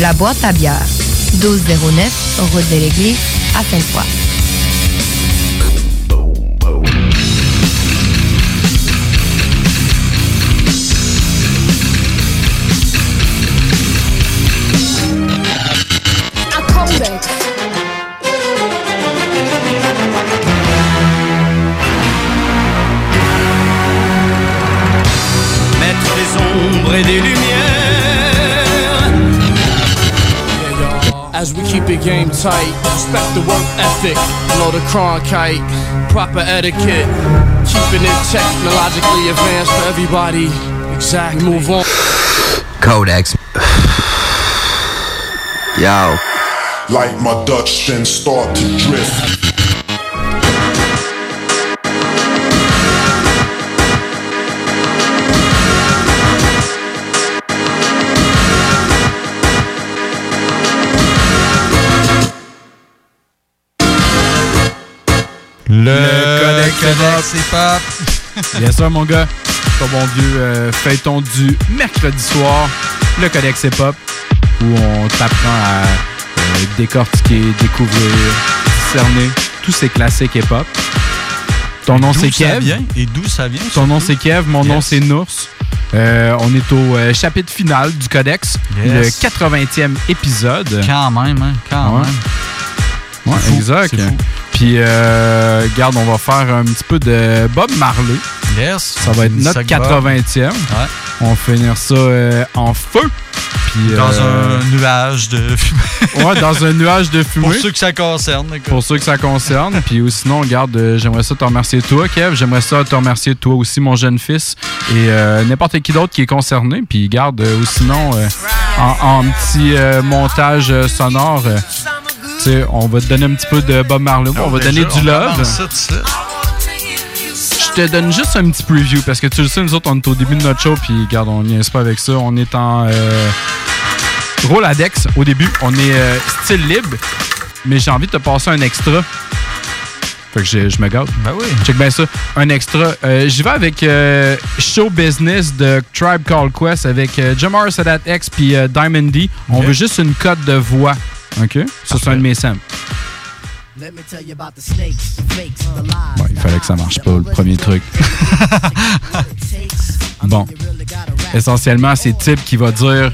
La boîte à bière, 1209, route de l'église, à Sainte-Foy. As we keep the game tight, respect the work ethic, know the Cronkite, proper etiquette, keeping it technologically advanced for everybody. Exactly. Move on. Codex. Yo. Like my Dutch, then start to drift. Le, Codex c'est pas. Yes, sir, mon gars. Ton bon vieux euh, feuilleton du mercredi soir, le Codex Hip Hop, où on t'apprend à euh, décortiquer, découvrir, discerner tous ces classiques hip hop. Ton nom c'est Kev. vient? Et d'où ça vient? Ton nom c'est? Kev, mon nom c'est Nours. Euh, on est au euh, chapitre final du Codex, Yes. le 80e épisode. Quand même, hein? Quand Ouais. même. Ouais, exact. fou. Puis, euh, regarde, on va faire un petit peu de Bob Marley. Yes. Ça va être notre sac Bob. 80e. On va finir ça euh, en feu. Puis, Dans euh, un nuage de fumée. Ouais, dans un nuage de fumée. Pour ceux que ça concerne. Pour ceux que ça concerne. Puis ou sinon, regarde, euh, j'aimerais ça te remercier toi, Kev. J'aimerais ça te remercier toi aussi, mon jeune fils. Et euh, n'importe qui d'autre qui est concerné. Puis garde, ou sinon, en, en petit montage sonore, on va te donner un petit peu de Bob Marley. on va donner on du love. Je te donne juste un petit preview parce que tu le sais, nous autres, on est au début de notre show. Puis regarde, on n'y est pas avec ça. On est en euh, Roladex au début. On est euh, style libre. Mais j'ai envie de te passer un extra. Fait que je, je me garde. Ben oui. Check bien ça. Un extra. Euh, J'y vais avec euh, Show Business de Tribe Called Quest avec euh, Jamar Sadat X puis euh, Diamond D. On veut juste une cote de voix. OK? Ça, c'est un de mes samples. Bon, il fallait que ça marche pas, le premier truc. bon. Essentiellement, c'est Tip qui va dire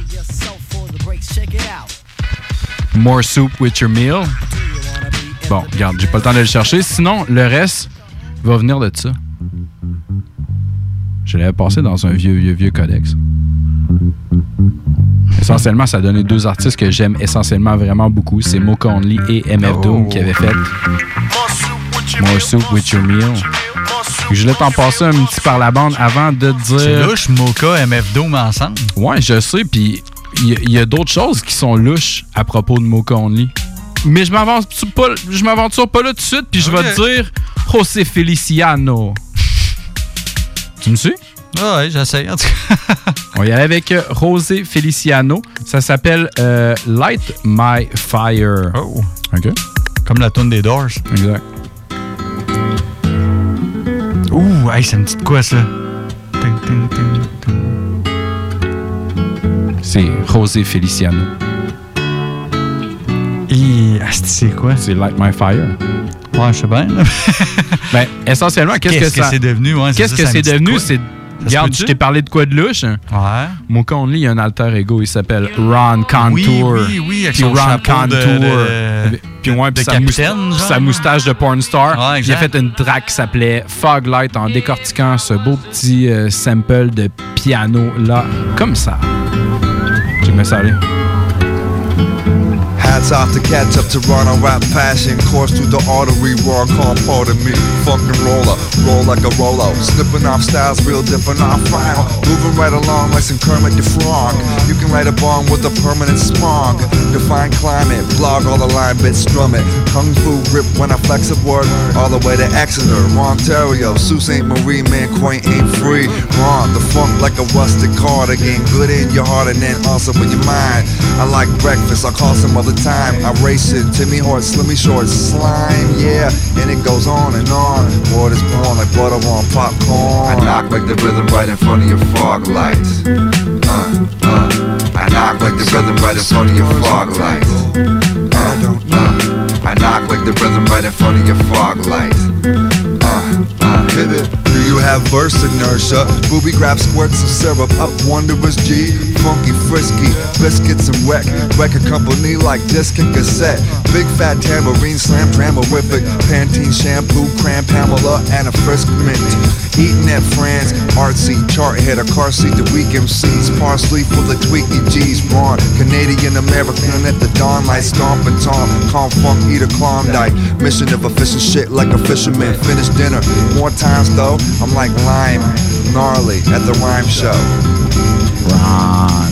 More soup with your meal. Bon, regarde, j'ai pas le temps de le chercher. Sinon, le reste va venir de ça. Je l'avais passé dans un vieux, vieux, vieux codex. Essentiellement, ça a donné deux artistes que j'aime essentiellement vraiment beaucoup. C'est Mo Conley et MF Doom qui avaient fait More Soup with Your Meal. Je voulais t'en passer un petit par la bande avant de te dire. C'est louche, Mocha, MF Doom ensemble. Ouais, je sais, puis il y a- d'autres choses qui sont louches à propos de Mocha Only. Mais je m'aventure pas, je m'aventure pas là tout de suite, puis je vais te dire José Feliciano. tu me suis? Ah ouais, j'essaie. En tout cas. On y allait avec euh, José Feliciano. Ça s'appelle euh, Light My Fire. Oh. OK. Comme la tune des Doors. Exact. Ouh, hey, c'est une petite quoi ça? C'est José Feliciano. Et c'est quoi? C'est Light My Fire. Ouais, je sais bien. Ben, essentiellement, qu'est-ce que, c'est devenu? Ouais, Qu'est-ce que c'est devenu? C'est. Regarde, je t'ai parlé de quoi de louche? Ouais. Mon Conley, il y a un alter ego, il s'appelle Ron Contour. Oui, oui, oui, avec Puis son Ron de- Contour. de- puis ouais, de puis sa, capitaine, mousta- genre. sa moustache de porn star. Ouais, il a fait une track qui s'appelait Fog Light en décortiquant ce beau petit euh, sample de piano là, comme ça. Je me ça aller. Hats off to catch up to run on rap passion. Course through the artery, raw calm part of me. Fucking roller, roll like a rolo. Slipping off styles, real different off file. Moving right along like some Kermit the Frog. You can write a bomb with a permanent smog. Define climate, blog all the line bits, strum it. Kung Fu grip when I flex a word. All the way to Exeter, Ontario. Sault Ste. Marie, man, quaint ain't free. Ron, the funk like a rusted cardigan. Good in your heart and then also in your mind. I like breakfast, I'll call some other time. I race it, Timmy Hort, Slimmy Short, slime, yeah. And it goes on and on. Word is born like butter on popcorn. I knock like the rhythm right in front of your fog lights. Uh, uh. I knock like the rhythm right in front of your fog lights. Uh, uh, I knock like the rhythm right in front of your fog lights. Uh, uh, hit it. Have verse inertia? Booby grab squirts of syrup up wondrous G. Funky, frisky, biscuits and wreck. Record company like disc and cassette. Big fat tambourine slam, dramorific. Pantene shampoo, cram Pamela, and a frisk mint. Eating at France, artsy, chart a car seat, the weak MCs. Parsley for the tweaky G's. Braun, Canadian American at the dawn, like stomping Tom. Calm funk, eat a Klondike. Mission of efficient shit like a fisherman. Finish dinner. More times though, I'm like lime, gnarly at the rhyme show. Ron.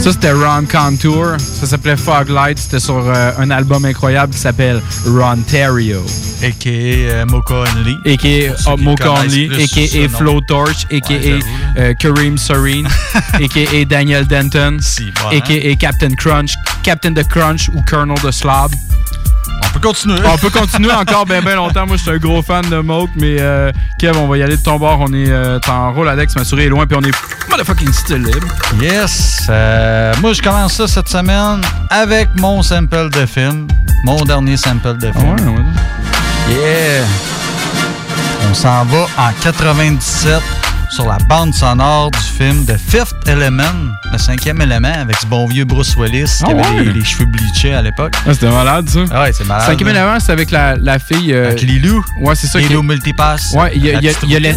Ça, c'était Ron Contour. Ça s'appelait Fog Light. C'était sur euh, un album incroyable qui s'appelle Rontario. A.K.A. euh, Mocha Only. A.K.A. Oh, qui Mocha Only, A.K.A. Flow Torch, A.K.A. euh, Kareem Serene, A.K.A. Daniel Denton, Si. A.K.A. Captain Crunch, Captain the Crunch ou Colonel the Slob. On peut continuer. On peut continuer encore bien bien longtemps. Moi, je suis un gros fan de Moke, mais euh, Kev, on va y aller de ton bord. On est euh, en Roladex, ma souris est loin, puis on est motherfucking still libre. Yes. euh, moi, je commence ça cette semaine avec mon sample de film. Mon dernier sample de film. Yeah! On s'en va en 97 sur la bande sonore du film The Fifth Element, le cinquième élément, avec ce bon vieux Bruce Willis qui Ah avait ouais? les, les cheveux bleachés à l'époque. Ah, c'était malade, ça. Ah ouais, c'est malade. Cinquième élément, c'est avec la, la fille. euh, Avec Lilou. Ouais, c'est ça. qui- Lilou Multipass. Ouais, il y a, y y les-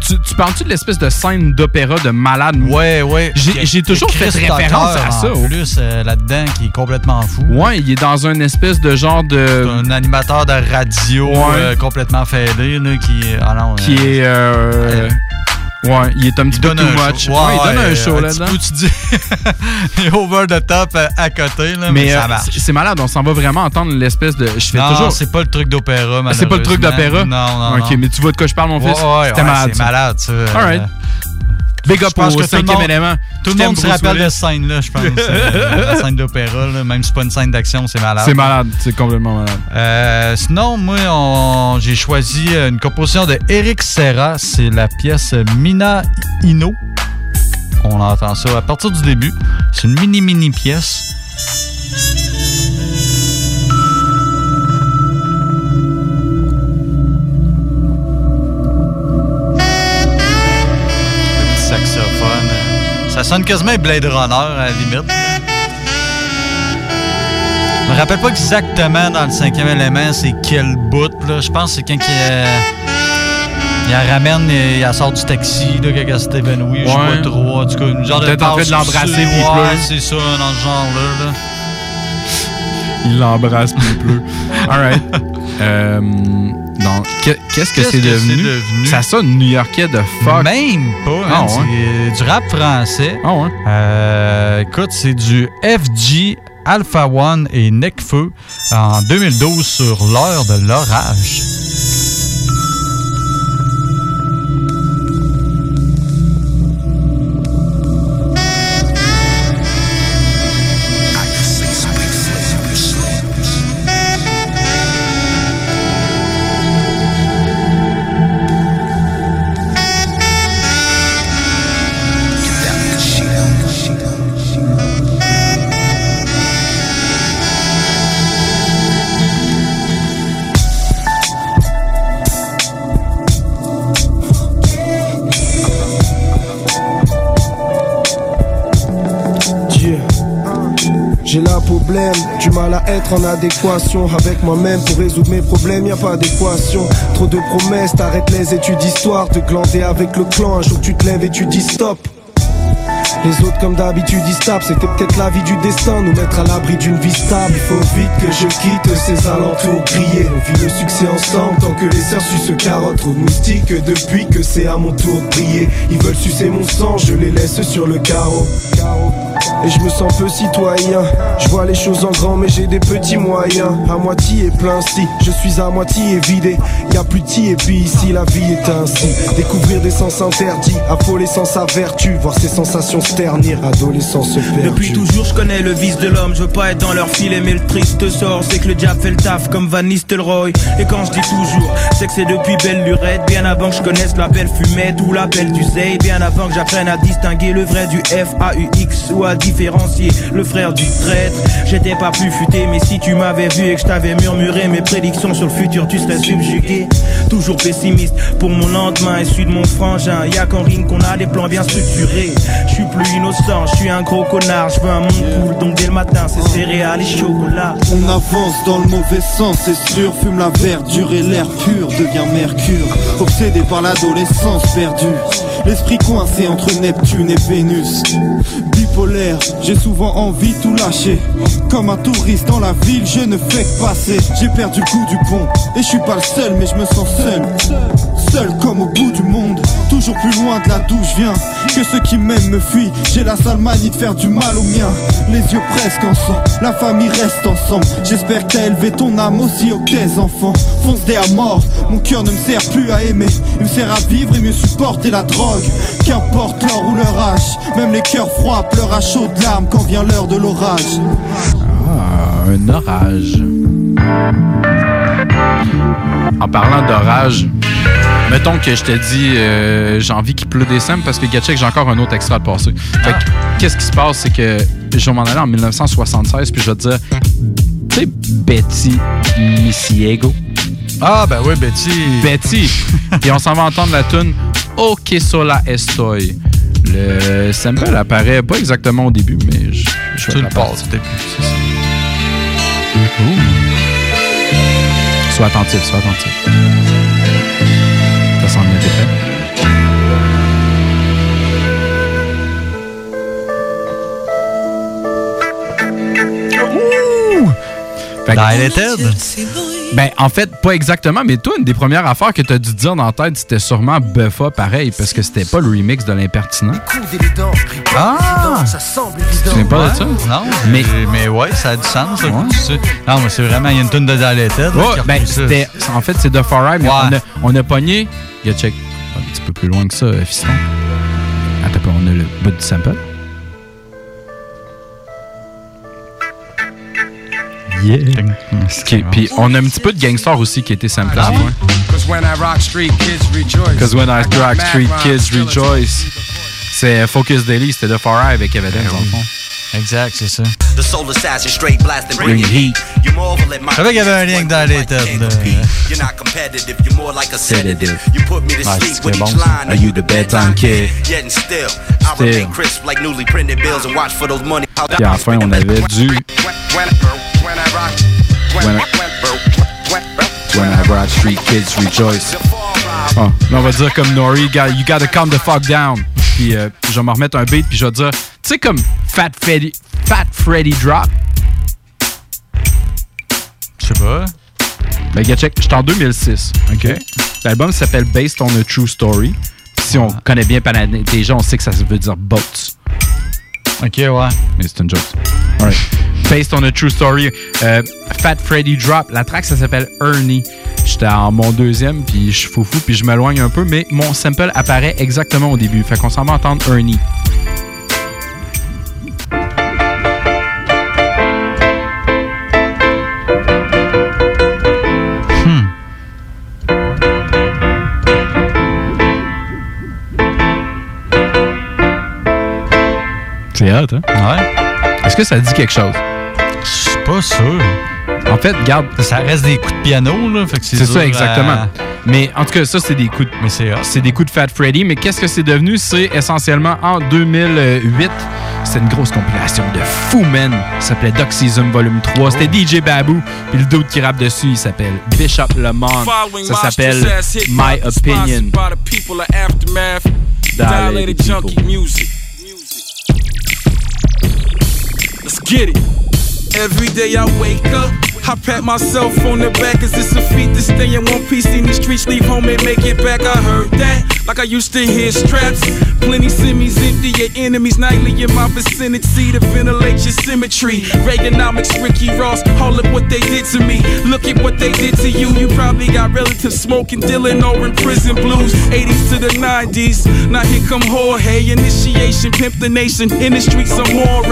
tu, tu parles-tu de l'espèce de scène d'opéra de malade? Ouais, ouais. J'ai- toujours fait référence à ça, En plus, euh, là-dedans, qui est complètement fou. Ouais, il est dans un espèce de genre de. un animateur de radio Ouais. euh, complètement fêlé, là, qui ah non, qui euh, est. ouais, il est un petit il peu donne too un much. show. Ouais, il donne un euh, show là-dedans. tu dis, il est over the top à côté, là, mais, Mais ça euh, marche. c'est malade, on s'en va vraiment entendre l'espèce de. Je fais non, toujours. c'est pas le truc d'opéra, C'est pas le truc d'opéra? Non, non, Ok, non. mais tu vois de quoi je parle, mon Ouais, fils? ouais, C'était ouais, malade. C'est malade, ça. euh, Alright. Big up au que tout le cinquième monde- élément. Tout le monde se rappelle de cette scène-là, je pense. la scène d'opéra, même si c'est pas une scène d'action, c'est malade. C'est malade, c'est complètement malade. Euh, sinon, moi, j'ai choisi une composition de Eric Serra. C'est la pièce Mina Ino. On entend ça à partir du début. C'est une mini-mini pièce. Ça sonne quasiment Blade Runner à la limite. Je me rappelle pas exactement dans le cinquième élément c'est quel bout. Là. Je pense que c'est quand il, euh, il la ramène et il la sort du taxi là, quand elle s'est évanouie. Je sais pas trop. En tout cas, une genre de Peut-être en train de l'embrasser, puis il pleure. c'est ça, dans ce genre-là. là. Il l'embrasse plus plus. Alright. Euh, qu'est-ce que c'est devenu? c'est devenu? Ça sonne new-yorkais de fuck. Même pas. Hein, ouais? C'est du rap français. Ah ouais? Euh, écoute, c'est du FG Alpha One et Necfeu en 2012 sur l'heure de l'orage. Du mal à être en adéquation avec moi-même pour résoudre mes problèmes, y a pas d'équation. Trop de promesses, t'arrêtes les études d'histoire, te glander avec le clan, un jour tu te lèves et tu dis stop. Les autres comme d'habitude ils tapent, c'était peut-être la vie du destin, nous mettre à l'abri d'une vie stable. Il faut vite que je quitte ces alentours grillés. On vit le succès ensemble tant que les sœurs sucent carottes. Trop moustiques depuis que c'est à mon tour de briller. Ils veulent sucer mon sang, je les laisse sur le carreau. Et je me sens peu citoyen. Je vois les choses en grand, mais j'ai des petits moyens. À moitié et plein si je suis à moitié vidé. Y a plus de et puis ici la vie est ainsi. Découvrir des sens interdits, affoler sans sa vertu, voir ses sensations on se ternir, adolescent se. Depuis toujours, je connais le vice de l'homme. Je veux pas être dans leur filet, mais le triste sort, c'est que le diable fait le taf comme Van Nistelrooy. Et quand je dis toujours, c'est que c'est depuis belle lurette, bien avant que je connaisse la belle fumette ou l'appel du Zay, bien avant que j'apprenne à distinguer le vrai du F-A-U-X ou à différencier le frère du traître. J'étais pas plus futé, mais si tu m'avais vu et que je t'avais murmuré mes prédictions sur le futur, tu serais subjugué. Toujours pessimiste pour mon lendemain et celui de mon frangin. Y'a qu'en ring qu'on a des plans bien structurés. Je suis plus innocent, je suis un gros connard. Je veux un monde cool, donc dès le matin c'est céréales et chocolat. On avance dans le mauvais sens, c'est sûr. Fume la verdure et l'air pur devient mercure. Obsédé par l'adolescence perdue. L'esprit coincé entre Neptune et Vénus. Deep J'ai souvent envie de tout lâcher. Comme un touriste dans la ville, je ne fais que passer. J'ai perdu le coup du pont. Et je suis pas le seul, mais je me sens seul. Seul comme au bout du monde. Toujours plus loin de là d'où je viens. Que ceux qui m'aiment me fuient. J'ai la sale manie de faire du mal aux miens. Les yeux presque en sang. La famille reste ensemble. J'espère que t'as élevé ton âme aussi haut que tes enfants. Fonce des à mort. Mon cœur ne me sert plus à aimer. Il me sert à vivre et mieux supporter la drogue. Qu'importe l'or ou leur âge. Même les cœurs froids pleurent à chaudes larmes quand vient l'heure de l'orage. Ah, un orage. En parlant d'orage, mettons que je te dis euh, j'ai envie qu'il pleut des sèmes parce que Gatchek, j'ai encore un autre extra de passer. Fait que, qu'est-ce qui se passe, c'est que je vais m'en aller en 1976 puis je vais te dire, tu sais, Betty Misiego. Ah, ben oui, Betty. Betty. Et on s'en va entendre la tune O que sola estoy. Le sample apparaît pas exactement au début, mais je, je Tu le passes, peut-être. c'est ça. Sois attentif, sois attentif. Ça s'en vient, t'es prêt? Fait Dilated? Ben, en fait, pas exactement, mais toi, une des premières affaires que t'as dû dire dans la tête, c'était sûrement Buffa, pareil, parce que c'était pas le remix de l'impertinent. Ah! Tu viens pas de ça? Non, Mais- mais, ouais, ça a du sens. Ouais. Non, mais c'est vraiment, il y a une tonne de là, Ouais, qui ben, repousse ça. c'était. En fait, c'est de Far Eye, mais Ouais. on, a, on a pogné. Gars, check. Un petit peu plus loin que ça, euh, fiston. Attends, un peu, on a le bout du sample. Yeah. Puis on a un petit peu de Gangstar aussi qui a été samplé. Ah ouais? Cause when I rock street, kids rejoice. Because when I rock Mad street, rhymes, kids still a rejoice. C'est Focus Daily, c'était de Far Eye avec Evidence, dans le fond. Exact, c'est ça. The soul assassin straight blasting, Bring heat. Je savais qu'il y avait un lien avec Dilated. là. You're not competitive, you're more like a sedative. Sedative. You put me to Ah, sleep c'est with bon, each ça. line. Are you the bedtime kid? Yet and still, I Still. remain crisp like newly printed bills and watch for those money. Puis à la fin, on avait du When, I- rock street, kids rejoice. Ah, là, on va dire comme Nori, you gotta, calm the fuck down. Puis euh, je vais me remettre un beat, puis je vais dire, tu sais, comme Fat Freddy, Fat Freddy Drop? Je sais pas. Ben, gars, check, j'étais en 2006, OK? L'album s'appelle Based on a True Story. Puis si on connaît bien Panadé, gens, on sait que ça veut dire boats. Ok, ouais. Mais c'est une joke. Alright. Based on a true story. Euh, Fat Freddy Drop. La track, ça s'appelle Ernie. J'étais en mon deuxième, puis je suis foufou, puis je m'éloigne un peu, mais mon sample apparaît exactement au début. Fait qu'on s'en va entendre Ernie. C'est hot, hein? Ouais. Est-ce que ça dit quelque chose? Je suis pas sûr. En fait, regarde, Ça reste des coups de piano, là. C'est c'est ça à- exactement. Mais en tout cas, ça, c'est des coups de Mais c'est c'est des coups de Fat Freddy, mais qu'est-ce que c'est devenu? C'est essentiellement en 2008. C'était une grosse compilation de fou, man. Ça s'appelait Season Volume 3. C'était DJ Baboo. Puis le dude qui rappe dessus, il s'appelle Bishop Lemon. Ça s'appelle My Opinion. Dilated junkie music. Let's get it. Every day I wake up I pat myself on the back as it's a feat to stay in one piece in the streets, leave home and make it back. I heard that, like I used to hear straps. Plenty semis empty, your enemies nightly in my vicinity to ventilate your symmetry. Reaganomics, Ricky Ross, all of what they did to me. Look at what they did to you. You probably got relatives smoking, dealing, or in prison blues. 80s to the 90s. Now here come Jorge, initiation, pimp the nation. In the streets, I'm more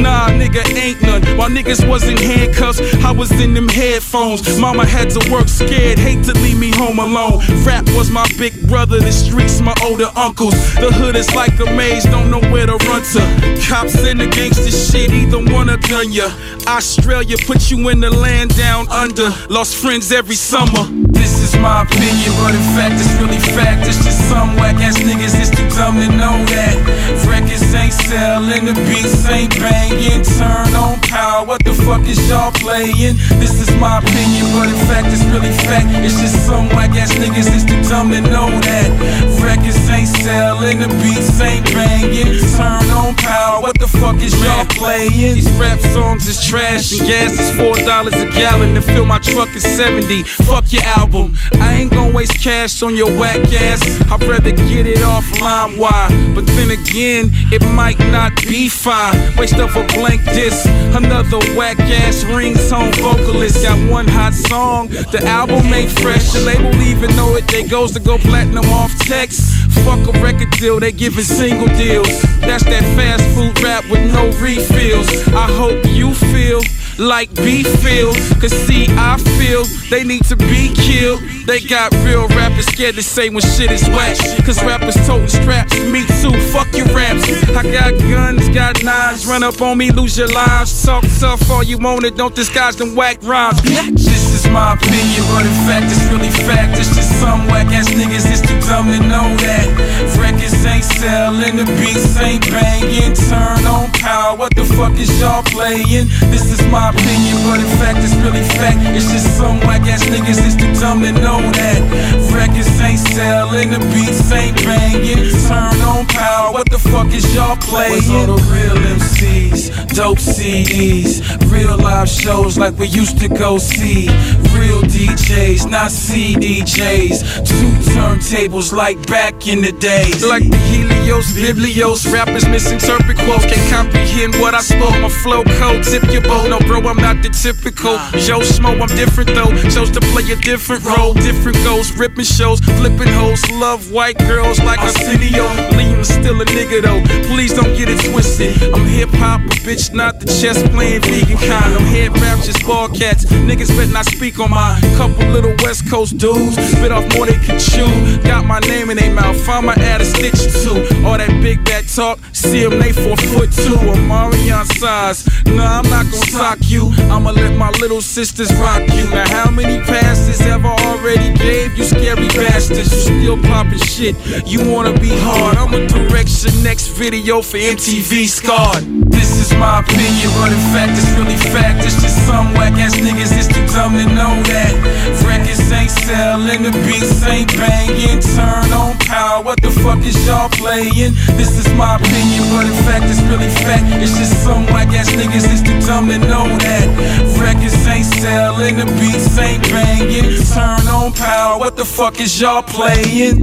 Nah, nigga, ain't none. While niggas was in handcuffs, I was in them headphones. Mama had to work scared, hate to leave me home alone. Rap was my big brother, the streets my older uncles. The hood is like a maze, don't know where to run to. Cops and the gangster shit, either one have done ya. Australia put you in the land down under. Lost friends every summer. This is my opinion, but in fact, it's really fact. It's just some whack ass niggas, it's too dumb to know that. Records ain't selling, the beats ain't banging. Turn on power, what the fuck is y'all playing? This is my opinion, but in fact, it's really fact. It's just some whack ass niggas, it's too dumb to know that. Records ain't selling, the beats ain't banging. Turn on power, what the fuck is y'all playing? These rap songs is trash and gas is four dollars a gallon. To fill my truck is 70. Fuck your album. I ain't gonna waste cash on your whack ass. I'd rather get it off LimeWire. But then again, it might not be fine. Waste of a blank disc. Another whack ass ringtone vocalist. Got one hot song. The album ain't fresh. The label even know it. They goes to go platinum off text. Fuck a record deal. They giving single deals. That's that fast food rap with no refills. I hope you feel like beef feel. Cause see, I feel they need to be killed. They got real rappers scared to say when shit is whack. Cause rappers toting straps, me too, fuck your raps. I got guns, got knives, run up on me, lose your lives. Talk tough all you want it, don't disguise them whack rhymes. Is my opinion, but in fact, it's really fact. It's just some whack ass niggas, it's too dumb to know that. Records ain't selling, the beats ain't banging. Turn on power, what the fuck is y'all playing? This is my opinion, but in fact, it's really fact. It's just some whack ass niggas, it's too dumb to know that. Records ain't selling, the beats ain't banging. Turn on power, what the fuck is y'all playing? Where's all the real MCs, dope CDs, real live shows like we used to go see. Real DJs, not CDJs. Two turntables like back in the days. Like the Helios, Biblios, rappers misinterpret quotes. Can't comprehend what I spoke. My flow code, tip your boat. No, bro, I'm not the typical. Joe Smo, I'm different though. Chose to play a different role. Different goals, ripping shows, flipping hoes. Love white girls like Arsenio. Liam's still a nigga though. Please don't get it twisted. I'm hip hop, bitch, not the chess playing vegan kind. I'm head rap, just ball cats. Niggas better not speak on my couple little West Coast dudes. Bit off more they could chew. Got my name in their mouth. I'ma add a stitch two. All that big bad talk. See them, they four foot two. I'm Marion size. Nah, I'm not gonna sock you. I'ma let my little sisters rock you. Now, how many passes have I already gave you, scary bastards? You still popping shit. You wanna be hard. I'ma direct your next video for MTV Scarred. This is my opinion, in fact, it's really fact. It's just some whack ass niggas, it's too dumb to know that. Records ain't selling, the beats ain't banging. Turn on power, what the fuck is y'all playing? This is my opinion, but in fact, it's really fact. It's just some whack ass niggas, it's too dumb to know that. Records ain't selling, the beats ain't banging. Turn on power, what the fuck is y'all playing?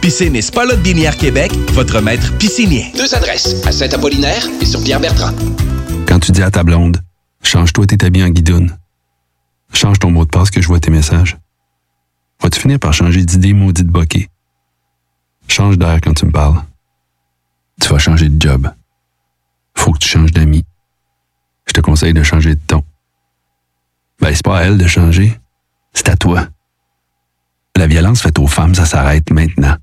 Piscine et Spa Lot Binière Québec, votre maître piscinier. Deux adresses, à Saint-Apollinaire et sur Pierre-Bertrand. Quand tu dis à ta blonde, change-toi tes habits en guidoune. Change ton mot de passe que je vois tes messages. Vas-tu finir par changer d'idée maudite bokeh? Change d'air quand tu me parles. Tu vas changer de job. Faut que tu changes d'amis. je te conseille de changer de ton. Ben, c'est pas à elle de changer, c'est à toi. La violence faite aux femmes, ça s'arrête maintenant.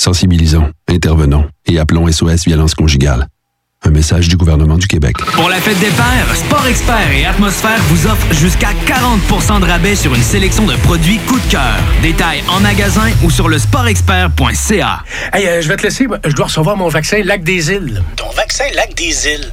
Sensibilisons, intervenons et appelons SOS Violence Conjugale. Un message du gouvernement du Québec. Pour la fête des pères, Sport Expert et Atmosphère vous offrent jusqu'à 40% de rabais sur une sélection de produits coup de cœur. Détails en magasin ou sur le sportexpert.ca. Hey, euh, je vais te laisser. Je dois recevoir mon vaccin Lac des Îles. Ton vaccin Lac des Îles.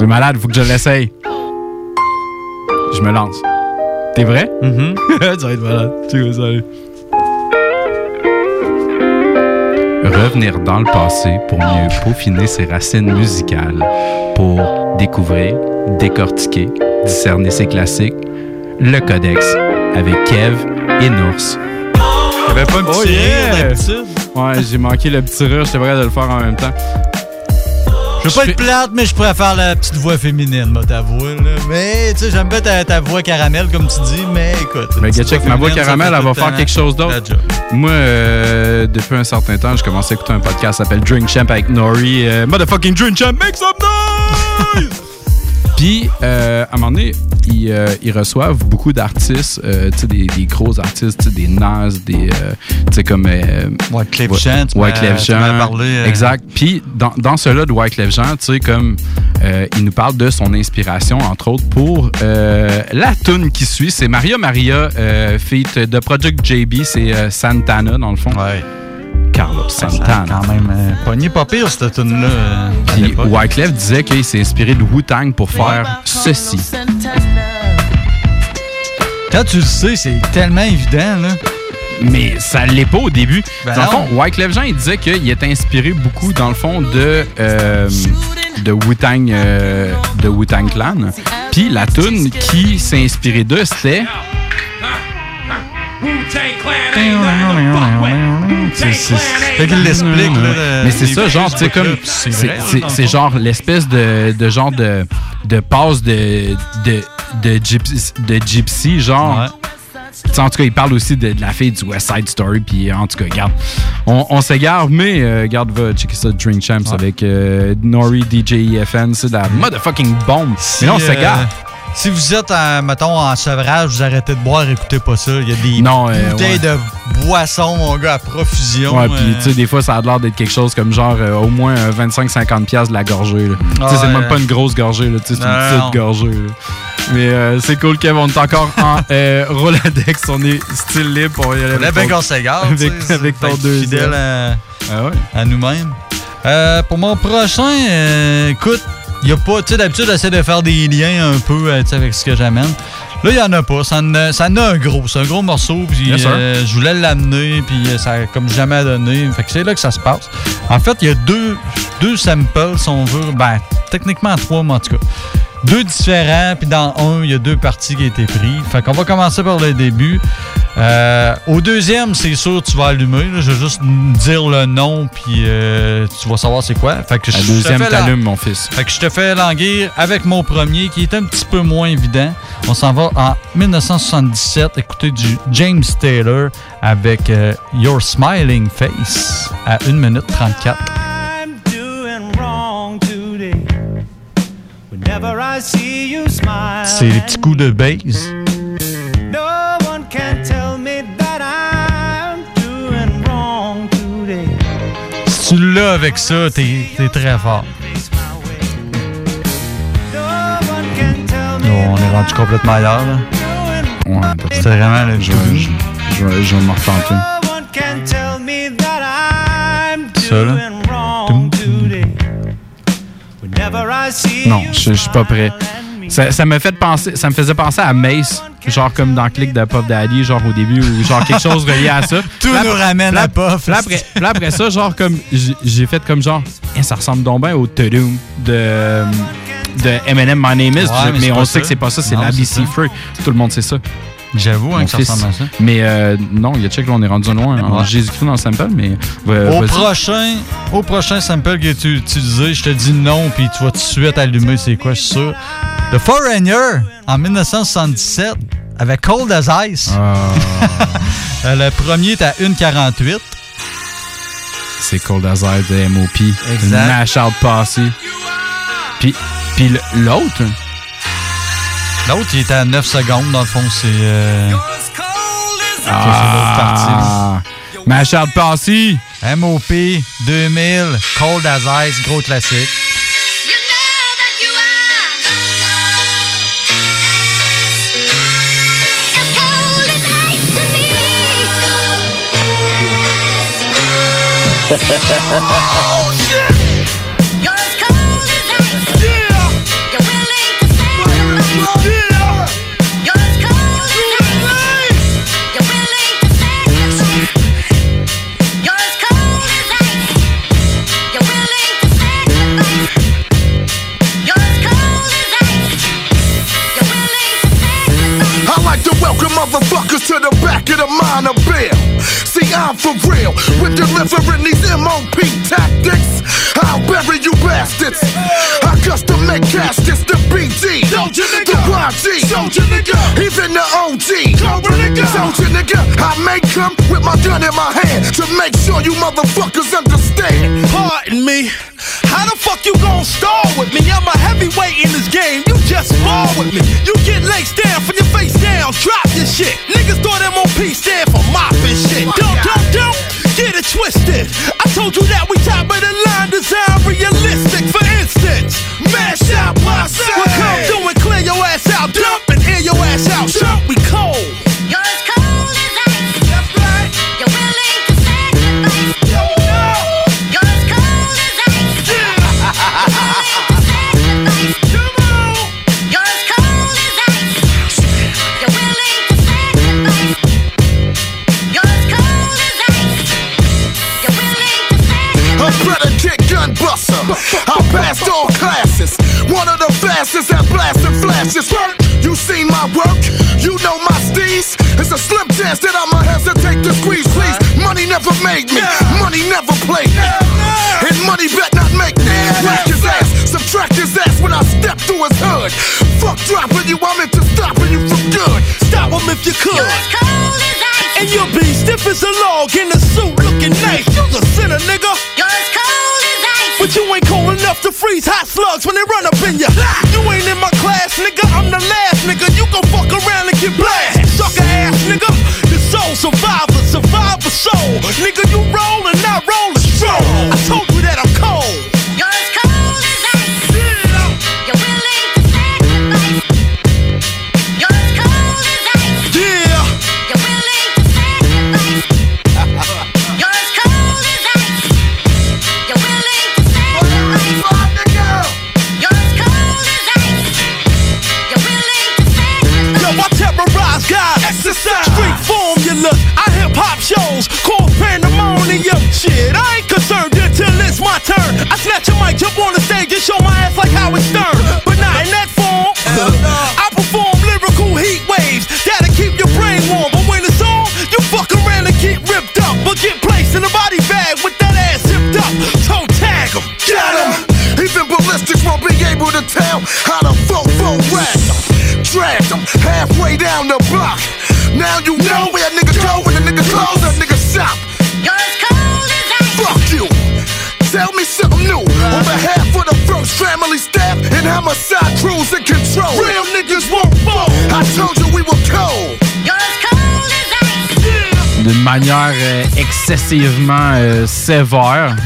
C'est malade, faut que je l'essaye. Je me lance. T'es vrai? Mhm. ça va être malade. Tu vas salut. Revenir dans le passé pour mieux peaufiner ses racines musicales, pour découvrir, décortiquer, discerner ses classiques. Le Codex avec Kev et Nours. T'avais pas un petit Oh, rire yeah! d'habitude? Ouais, j'ai manqué le petit rire, j'étais prêt de le faire en même temps. Je veux pas être plate, mais je préfère la petite voix féminine, moi, t'avouer. là. Mais, tu sais, j'aime bien ta, ta voix caramel, comme tu dis, mais écoute. Mais check, ma voix caramel, elle va faire quelque chose d'autre. Moi, euh, depuis un certain temps, j'ai commencé à écouter un podcast qui s'appelle Drink Champ avec Nori. euh, Motherfucking Drink Champ, make some noise! Puis, euh, à un moment donné, ils, euh, ils reçoivent beaucoup d'artistes, euh, tu sais, des, des gros artistes, des Nas, des, tu sais, comme... Wyclef Jean, Wyclef Jean. parlé, Exact. Puis, dans, dans cela de Wyclef Jean, tu sais, comme, il nous parle de son inspiration, entre autres, pour la tune qui suit. C'est Maria Maria, feat de Project JB, c'est Santana, dans le fond. Ouais. Carlos Santana. quand même euh, pogné pas pire, cette tune-là. euh, à Puis. Wyclef disait qu'il s'est inspiré de Wu-Tang pour faire ceci. Quand tu le sais, c'est tellement évident, là. Mais ça l'est pas au début. Ben dans le fond, Wyclef Jean, il disait qu'il était inspiré beaucoup, dans le fond, de, euh, de Wu-Tang euh, de Wu-Tang Clan. Puis la tune qui s'est inspirée d'eux, c'était... C'est- qu'il l'explique, là. le- Mais c'est ça, genre, tu sais, comme. C'est genre l'espèce de, de genre de, de passe de, de, de, gypsy, de gypsy, genre. Tu sais, en tout cas, il parle aussi de, de la fille du West Side Story, puis en tout cas, regarde, on, on s'égare, mais euh, regarde, va checker ça, Drink Champs avec euh, Nori, DJ EFN, c'est de la motherfucking bombe. mais là, on Si, s'égare. euh, Si vous êtes, en, mettons, en sevrage, vous arrêtez de boire, écoutez pas ça. Il y a des Non, euh, bouteilles ouais. de boissons, mon gars, à profusion. Ouais, puis euh, tu sais, des fois, ça a l'air d'être quelque chose comme genre euh, au moins 25-50$ piastres de la gorgée. Tu sais, c'est même pas une grosse gorgée, c'est Non, une non. petite gorgée. là. Mais euh, c'est cool, Kev. On est encore en euh, Roladex. On est style libre. On y aller On avec ton-. Avec, ton deuxième. fidèle à, Ah à nous-mêmes. Euh, pour mon prochain, euh, écoute, y a pas. Tu sais, d'habitude, j'essaie de faire des liens un peu euh, avec ce que j'amène. Là, il n'y en a pas. Ça en a, ça en a un gros. C'est un gros morceau. Puis euh, je voulais l'amener. Puis euh, ça a comme jamais donné. Fait que c'est là que ça se passe. En fait, il y a deux, deux samples, si on veut. Ben, techniquement trois, mais en tout cas. Deux différents. Puis dans un, il y a deux parties qui ont été prises. Fait qu'on va commencer par le début. Euh, au deuxième, c'est sûr, tu vas allumer. là. Je vais juste dire le nom, puis euh, tu vas savoir c'est quoi. Fait que je te deuxième fais la- t'allume, mon fils. Fait que je te fais languir avec mon premier, qui est un petit peu moins évident. On s'en va en 1977, écouter du James Taylor avec euh, Your Smiling Face à 1 minute 34. C'est les petits coups de base. no one can tell me that I'm doing wrong today. Si tu l'as avec ça, t'es es très fort. On est rendu complètement ailleurs. là. Ouais, C'était vraiment le Je vais- je- je vais je vais me retenter. Non, je suis pas prêt. Ça, ça me fait penser, ça me faisait penser à Mace, genre comme dans Click de Puff Daddy, genre au début, ou genre quelque chose relié à ça. Tout là, nous ramène là- à Puff. là, après, puis là, après ça, genre comme j'ai fait comme genre, Eh, ça ressemble donc bien au Tudum de de Eminem My Name Is, Ouais, mais mais, on sait que c'est pas ça, c'est l'ABC. Free. Tout le monde sait ça. J'avoue hein, que ça ressemble à ça. Mais euh, non, il y a check, là, on est rendu loin en Ouais. Jésus-Christ dans le sample, mais. euh, Au prochain, au prochain sample que tu utilisé, je te dis non, puis tu vas tout de suite allumer, c'est quoi, je suis sûr. The Foreigner, en 1977, avec Cold as Ice. Ah. Euh, le premier est à 1,48. C'est Cold as Ice de MOP. Exact. Mash Out Posse. Puis, l'autre. L'autre, il était à 9 secondes, dans le fond, c'est. euh, c'est l'autre partie. Ah. Out Posse. MOP 2000, Cold as Ice, gros classique. for real with delivering these MOP tactics. I'll bury you bastards. I custom make caskets, the BG, Soldier nigga, the YG, Soldier nigga, even the OG, Cobra nigga, Soldier nigga. I make come with my gun in my hand to make sure you motherfuckers understand. Pardon me. How the fuck you gon' stall with me? I'm a heavyweight in this game. You just fall with me. You get laced down from your face down. Drop your shit. Niggas thought MOP stand for mopping shit. Don't, don't, don't get it twisted. I told you that we top of the line design realistic. For instance, mash out my side. We come through One of the fastest at blasting flashes. You seen my work? You know my steez? It's a slim chance that I'ma hesitate to squeeze, please. Money never made me. Money never played me. And money bet not make me. Whack his ass, subtract his ass when I step through his hood. Fuck dropping you, I'm into stopping you from good. Stop him if you could. And you'll be stiff as a log in a suit looking nice. You're a sinner, nigga. But you ain't cold enough to freeze hot slugs when they run up in ya. You ain't in my class, nigga. I'm the last nigga. You gon' fuck around and get blasted. Sucker ass nigga. The soul survivor, survivor soul. Nigga, you roll and I roll Shit, I ain't concerned until it's my turn. I snatch a mic, jump on the stage and show my ass like Howard Stern. But not in that form. I perform lyrical heat waves that'll keep your brain warm. But when it's on, you fuck around and get ripped up. But get placed in a body bag with that ass zipped up. Toe tag 'em. Got him! Even ballistics won't be able to tell how to fofo 'em. Drag them halfway down the block. Now you know where a nigga go when a nigga close, a nigga shop. Tell me something new on behalf of the first family staff and homicide crews in control. Real niggas won't fall. I told you we were cold. You're as cold as ice. d'une manière euh, excessivement euh, sévère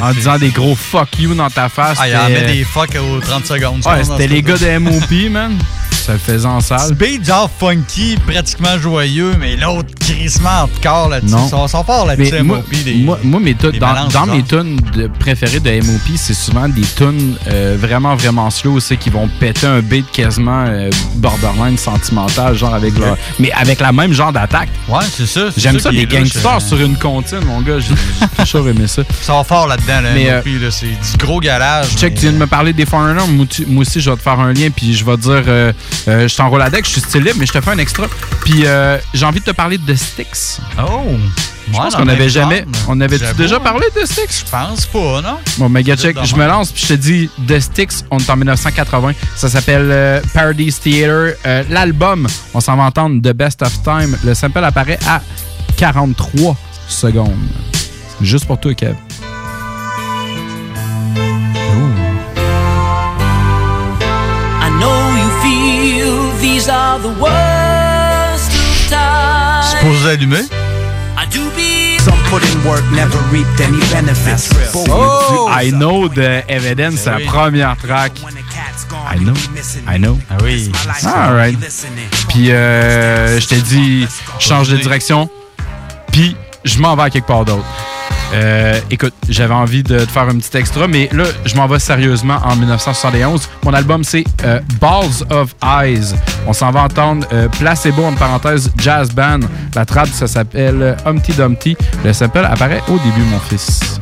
en disant des gros fuck you dans ta face. Ah, il en C'était- met des fuck aux 30 secondes. Ouais, c'était les gars de MOP, man. ça le faisait en salle. Genre funky, pratiquement joyeux, mais l'autre crissement hardcore là-dessus. Ils sont, sont forts là-dessus, moi, moi, moi, mes tunes, dans, dans mes tunes de- préférées de MOP, c'est souvent des tunes euh, vraiment, vraiment slow, c'est qui vont péter un beat quasiment euh, borderline sentimental, genre avec leur, mais avec la même genre d'attaque. Ouais, c'est ça. J'aime ça ça, des gangsters euh. sur une comptine, mon gars. J'ai toujours aimé ça. Ça va fort là-dedans, là, là, c'est du gros galage. Check, mais- tu viens de me parler des Foreigners. Moi, moi aussi, je vais te faire un lien, puis je vais te dire, euh, je t'enroule la deck, je suis style libre, mais je te fais un extra. Puis euh, j'ai envie de te parler de Styx. Oh! Je pense qu'on avait même jamais. genre, On j'avoue, déjà hein. parlé de Styx? Je pense pas, non? Bon, check, Dans je me lance, puis je te dis, The Styx, on est en 1980. Ça s'appelle euh, Paradise Theater. Euh, L'album, on s'en va entendre The Best of Time. Le sample apparaît à 43 secondes. Juste pour toi, Kev. These are the worst of times. Supposé allumer? I do be Some put in work, never reaped any benefits. Oh! I know de Evidence, c'est la oui. première track. I know. I know. Ah oui. Alright. Puis euh, je t'ai dit, je change de direction. Puis je m'en vais à quelque part d'autre. Euh, écoute, j'avais envie de faire un petit extra, mais là, je m'en vais sérieusement en 1971. Mon album, c'est euh, Balls of Eyes. On s'en va entendre euh, Placebo, en parenthèse, Jazz Band. La trad, ça s'appelle euh, Humpty Dumpty. Le sample apparaît au début, mon fils.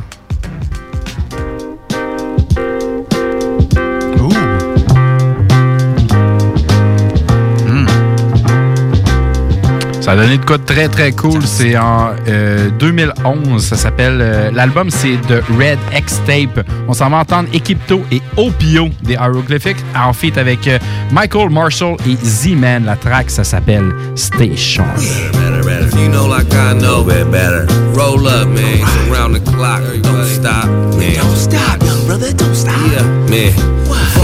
Ça a donné de quoi de très très cool. C'est en euh, 2011. Ça s'appelle. euh, L'album, c'est The Red X Tape. On s'en va entendre Equipto et Opio des Hieroglyphics en feat avec euh, Michael Marshall et Z-Man. La track, ça s'appelle Station. Better, better. If you know like I know, it better. Roll up, man. It's around the clock. Don't stop, man. Don't stop, young brother. Don't stop. Yeah, man.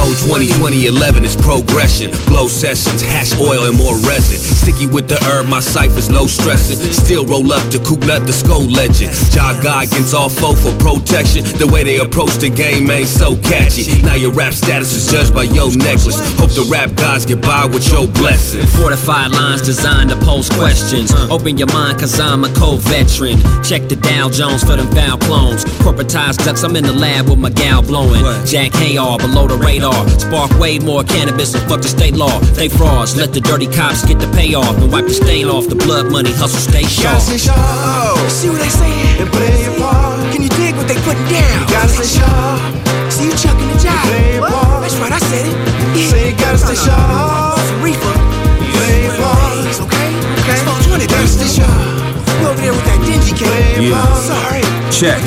420 2011 is progression. Blow sessions, hash oil, and more resin. Sticky with the herb, my ciphers, no stressing. Still roll up to nut the skull legend. Jog Goggins all foe for protection. The way they approach the game ain't so catchy. Now your rap status is judged by your necklace. Hope the rap gods get by with your blessing. Fortified lines designed to pose questions. Open your mind, cause I'm a co veteran. Check the Dow Jones for them foul clones. Corporatized ducks, I'm in the lab with my gal blowing. Jack Hayar below the radar. Spark way more cannabis than fuck the state law. They frauds, let the dirty cops get the payoff and wipe the stain off. The blood money hustle, stay sharp. Gotta stay sharp. See what they saying? And play your part. Can you dig what they putting down? You gotta stay sharp. See you chucking the job. Play your part. That's right, I said it. Yeah. Say you gotta stay sharp. Some reefer. Play your part. Okay? Okay. It's 420. Gotta stay sharp. You over there with that dingy cat. Yeah. Sorry. Check.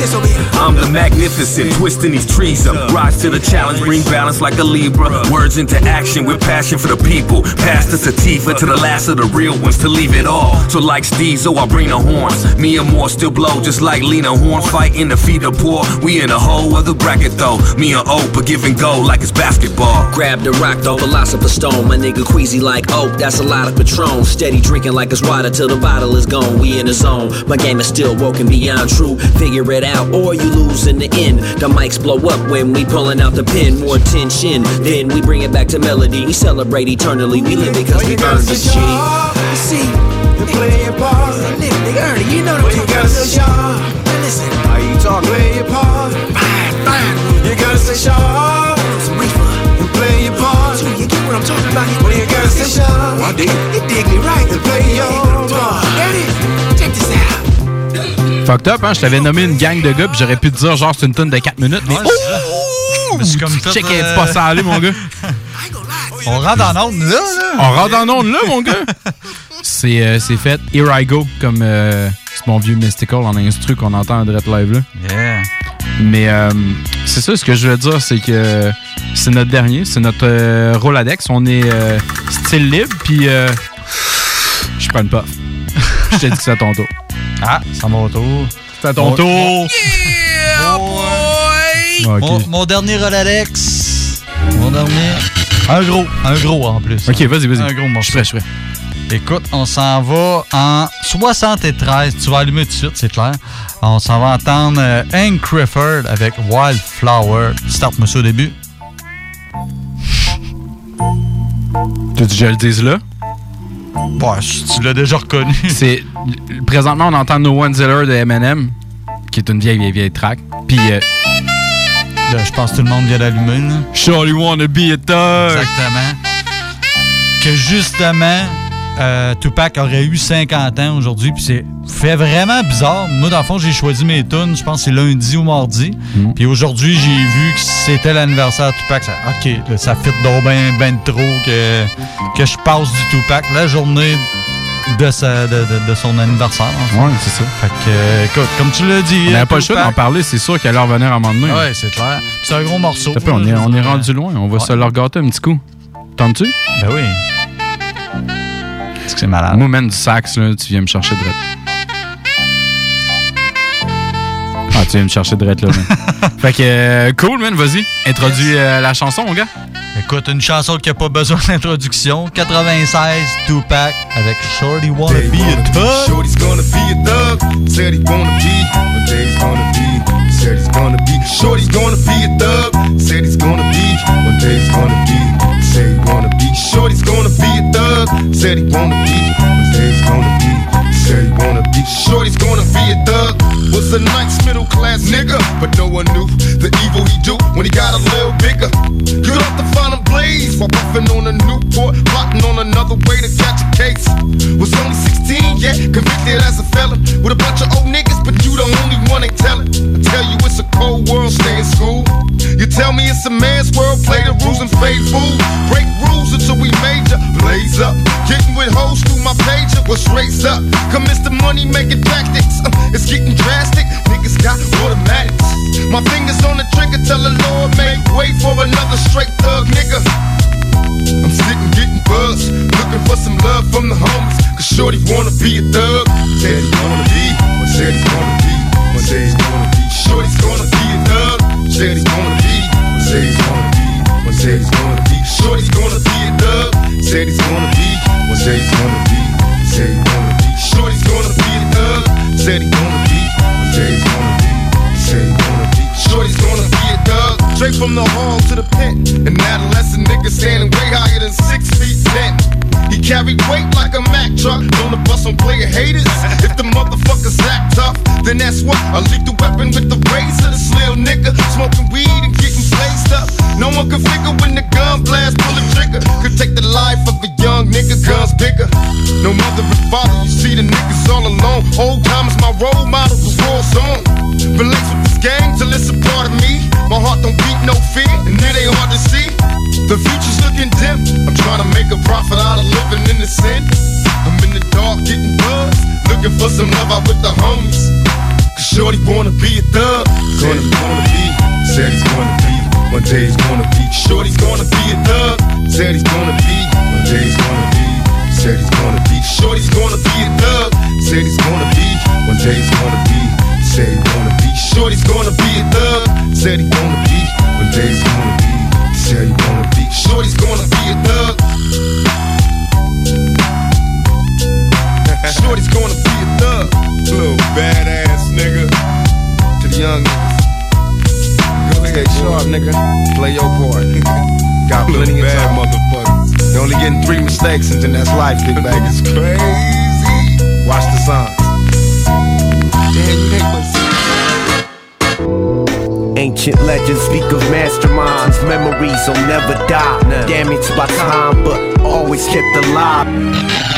I'm the magnificent, twisting these trees up. Rise to the challenge, bring balance like a Libra. Words into action with passion for the people. Pass the sativa to the last of the real ones to leave it all. So like Steezo, I bring the horns. Me and more still blow just like Lena Horn. Fighting to feed the poor. We in a whole other bracket though. Me and give and go like it's basketball. Grab the rock, though, philosopher stone. My nigga queasy like oak, that's a lot of Patron. Steady drinking like it's water till the bottle is gone. We in the zone. My game is still woken beyond true. Figure it out, or you lose in the end. The mics blow up when we pulling out the pin. More tension, then we bring it back to melody. We celebrate eternally. We live because we earned this G. You see, they play your part. They live, they earn it. You know what I'm talking about. Stay sharp. Now listen. How you talking? Fucked up, hein? Je t'avais nommé une gang de gars, puis j'aurais pu te dire genre c'est une tonne de 4 minutes, mais. Je me suis comme fait, Check, elle est euh, pas salée, mon gars. On rentre en onde là, là. On rentre en onde là, mon gars. C'est euh, c'est fait. Here I go, comme euh, c'est mon vieux Mystical en instru qu'on entend en direct live là. Yeah. Mais euh, c'est ça, ce que je veux dire, c'est que c'est notre dernier, c'est notre euh, Roladex. On est euh, style libre, puis euh, je prends une puff. je t'ai dit que c'est à ton tour. Ah, c'est à mon tour. C'est à ton Mon- tour. Ok. Mon, mon dernier Rolalex. Mon dernier. Un gros. Un gros en plus. Ok, vas-y, vas-y. Un gros morceau. Je suis prêt, je suis prêt. Écoute, on s'en va en 73. Tu vas allumer tout de suite, c'est clair. On s'en va entendre euh, Hank Crawford avec Wildflower. Start-moi ça au début. Tu dis, je le dise là? Bon, tu l'as déjà reconnu. C'est. Présentement, on entend No One Ziller de Eminem, qui est une vieille, vieille, vieille track. Puis. euh, Là, je pense que tout le monde vient d'allumer. Surely wanna be a thug. Exactement. Que justement, euh, Tupac aurait eu 50 ans aujourd'hui, puis c'est fait vraiment bizarre. Moi, dans le fond, j'ai choisi mes tunes, je pense que c'est lundi ou mardi. Hmm. Puis aujourd'hui, j'ai vu que c'était l'anniversaire de Tupac. Ça, OK, là, ça fit donc ben, ben trop que, que je passe du Tupac la journée de, sa, de, de- de son anniversaire. Ouais, c'est ça. Fait que, euh, écoute, comme tu l'as dit. On n'avait pas le choix d'en parler, c'est sûr qu'elle allait revenir à un moment donné. Ouais, c'est clair. Puis C'est un gros morceau. Peu, on, est, on est rendu loin, on va Ouais. se le regarder un petit coup. Tentes-tu? Ben oui. Est-ce que c'est malade? Moi, man, du sax, là, tu viens me chercher de Ah, tu viens me chercher de là, man. fait que, euh, cool, man, vas-y. Introduis euh, la chanson, mon gars. Écoute, une chanson qui n'a pas besoin d'introduction. 96, Tupac avec Shorty Wanna Be a Thug. Shorty's gonna be a thug. Said he wanna be. One day he's gonna be. Said he's gonna be. Shorty's gonna be a thug. Said he's gonna be. Day he's gonna be. Said he wanna be. Shorty's gonna be a thug. Said he wanna be. Day he's gonna be. He wanna be. Shorty's gonna be a thug. Was a nice middle class nigga, but no one knew the evil he do when he got a little bigger. Good off to find blaze while puffing on a Newport, plotting on another way to catch a case. Was only 16, yeah, convicted as a felon with a bunch of old niggas, but you the only one ain't telling. I tell you it's a cold world, stay in school. You tell me it's a man's world, play the rules and fade fool. Break rules until we major, blaze up. Getting with hoes through my pager, was raised up. Commence the money making tactics, uh, it's getting drastic. Niggas got automatics. My fingers on the trigger, tell the Lord make way for another straight thug nigga. I'm sitting getting buzzed, looking for some love from the homies. Cause Shorty wanna be a thug. Said he wanna be, said he's gonna be, day he's gonna be. Shorty's gonna be a thug. Said he's gonna be, said he's gonna be, said he's gonna be. Shorty's gonna be a thug. Said he's gonna be, said he's gonna be, said he's gonna be. Shorty's gonna be a thug. Said he's gonna be, he's gonna be, he's gonna be. Shorty's gonna be a thug. Straight from the hall to the pen. An adolescent nigga standing way higher than six feet ten. He carried weight like a Mack truck. On the bus on player haters. If the motherfuckers act tough, then that's what. I leave the weapon with the razor. This little nigga smoking weed and getting blazed up. No one can figure when the gun blast, pull the trigger. Could take the life of a young nigga, guns bigger. No mother and father, you see the niggas all alone. Old time is my role model, war song. Been laced with this gang till it's a part of me. My heart don't beat no fear, and it ain't hard to see. The future's looking dim. I'm trying to make a profit out of living in the sin. I'm in the dark getting buzzed, looking for some love out with the homies. Cause Shorty wanna be a thug. Gonna wanna be, said he's gonna be. One day he's gonna be. Shorty's gonna be a thug. Said he's gonna be. One day he's gonna be. Said he's gonna be. Shorty's gonna be a thug. Said he's gonna be. One day he's gonna be. Said he wanna be. Shorty's gonna be a thug. Said he gonna be. One day he's gonna be. Said he wanna be. Shorty's gonna be a thug. Shorty's gonna be a thug. Little badass nigga. To the young niggas. Go sharp nigga. Play your part. Got plenty of bad motherfuckers. They only getting three mistakes and then that's life, big bag. It's crazy. Watch the signs. Damn, you ain't but Ancient legends speak of masterminds. Memories will never die. Damaged by time, but always kept alive.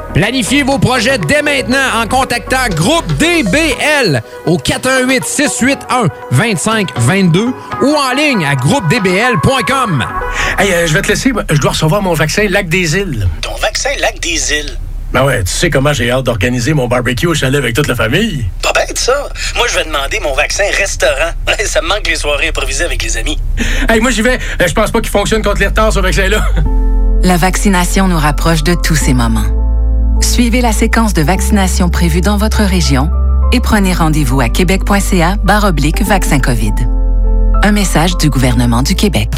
Planifiez vos projets dès maintenant en contactant Groupe DBL au 418 681 2522 ou en ligne à groupedbl.com. Hey, euh, je vais te laisser. Je dois recevoir mon vaccin Lac des Îles. Ton vaccin Lac des Îles? Ben ouais, tu sais comment j'ai hâte d'organiser mon barbecue au chalet avec toute la famille. Pas bête, ça. Moi, je vais demander mon vaccin restaurant. ça me manque les soirées improvisées avec les amis. Hey, moi j'y vais. Euh, Je pense pas qu'il fonctionne contre les retards, ce vaccin-là. La vaccination nous rapproche de tous ces moments. Suivez la séquence de vaccination prévue dans votre région et prenez rendez-vous à québec.ca oblique vaccin COVID. Un message du gouvernement du Québec.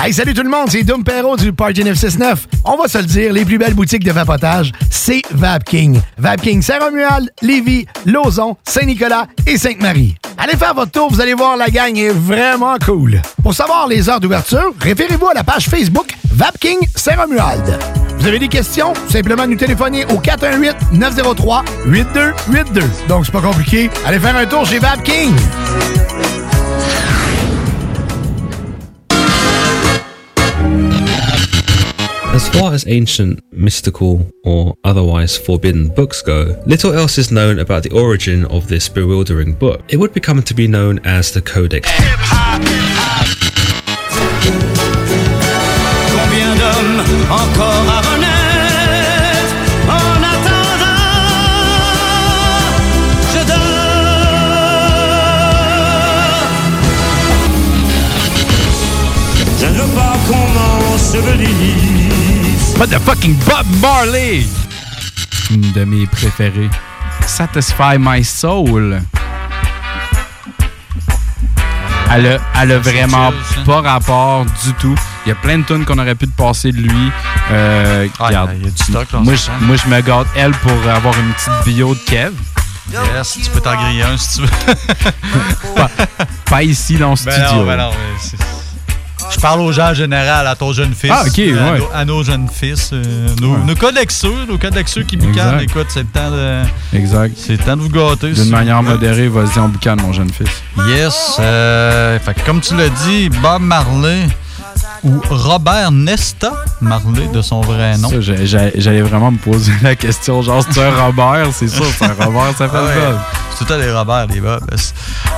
Hey, salut tout le monde, c'est Dom Perrault du Party 969. On va se le dire, les plus belles boutiques de vapotage, c'est Vapking. Vapking Saint-Romuald, Lévis, Lauson, Saint-Nicolas et Sainte-Marie. Allez faire votre tour, vous allez voir, la gang est vraiment cool. Pour savoir les heures d'ouverture, référez-vous à la page Facebook Vapking Saint-Romuald. Vous avez des questions? Simplement nous téléphoner au 418-903-8282. Donc, c'est pas compliqué. Allez faire un tour chez Vapking. As far as ancient, mystical, or otherwise forbidden books go, little else is known about the origin of this bewildering book. It would become to be known as the Codex. Combien d'hommes What the fucking Bob Marley! Une de mes préférées. Satisfy My Soul. Elle a, elle a vraiment chill, pas rapport du tout. Il y a plein de tunes qu'on aurait pu te passer de lui. Euh, regarde. il y a du stock, moi, je, moi, je me garde elle pour avoir une petite bio de Kev. Yes, tu peux t'en griller un si tu veux. pas, pas ici dans le Ben studio. non, ben non, mais c'est- Je parle aux gens en général, à ton jeune fils. Ah, ok, à, ouais. nos, à nos jeunes fils. euh, nos, Ouais. nos codexeux, nos codexeux qui boucanent. Écoute, c'est le temps de. Exact. C'est le temps de vous gâter. D'une manière modérée, vas-y en boucan, mon jeune fils. Yes. euh, fait que comme tu l'as dit, Bob Marley ou Robert Nesta Marley de son vrai nom. Ça, J'allais vraiment me poser la question, genre, c'est un Robert, c'est sûr, c'est un Robert, ça fait Ah ouais. le Bob. C'est tout à des Robert, les Bob.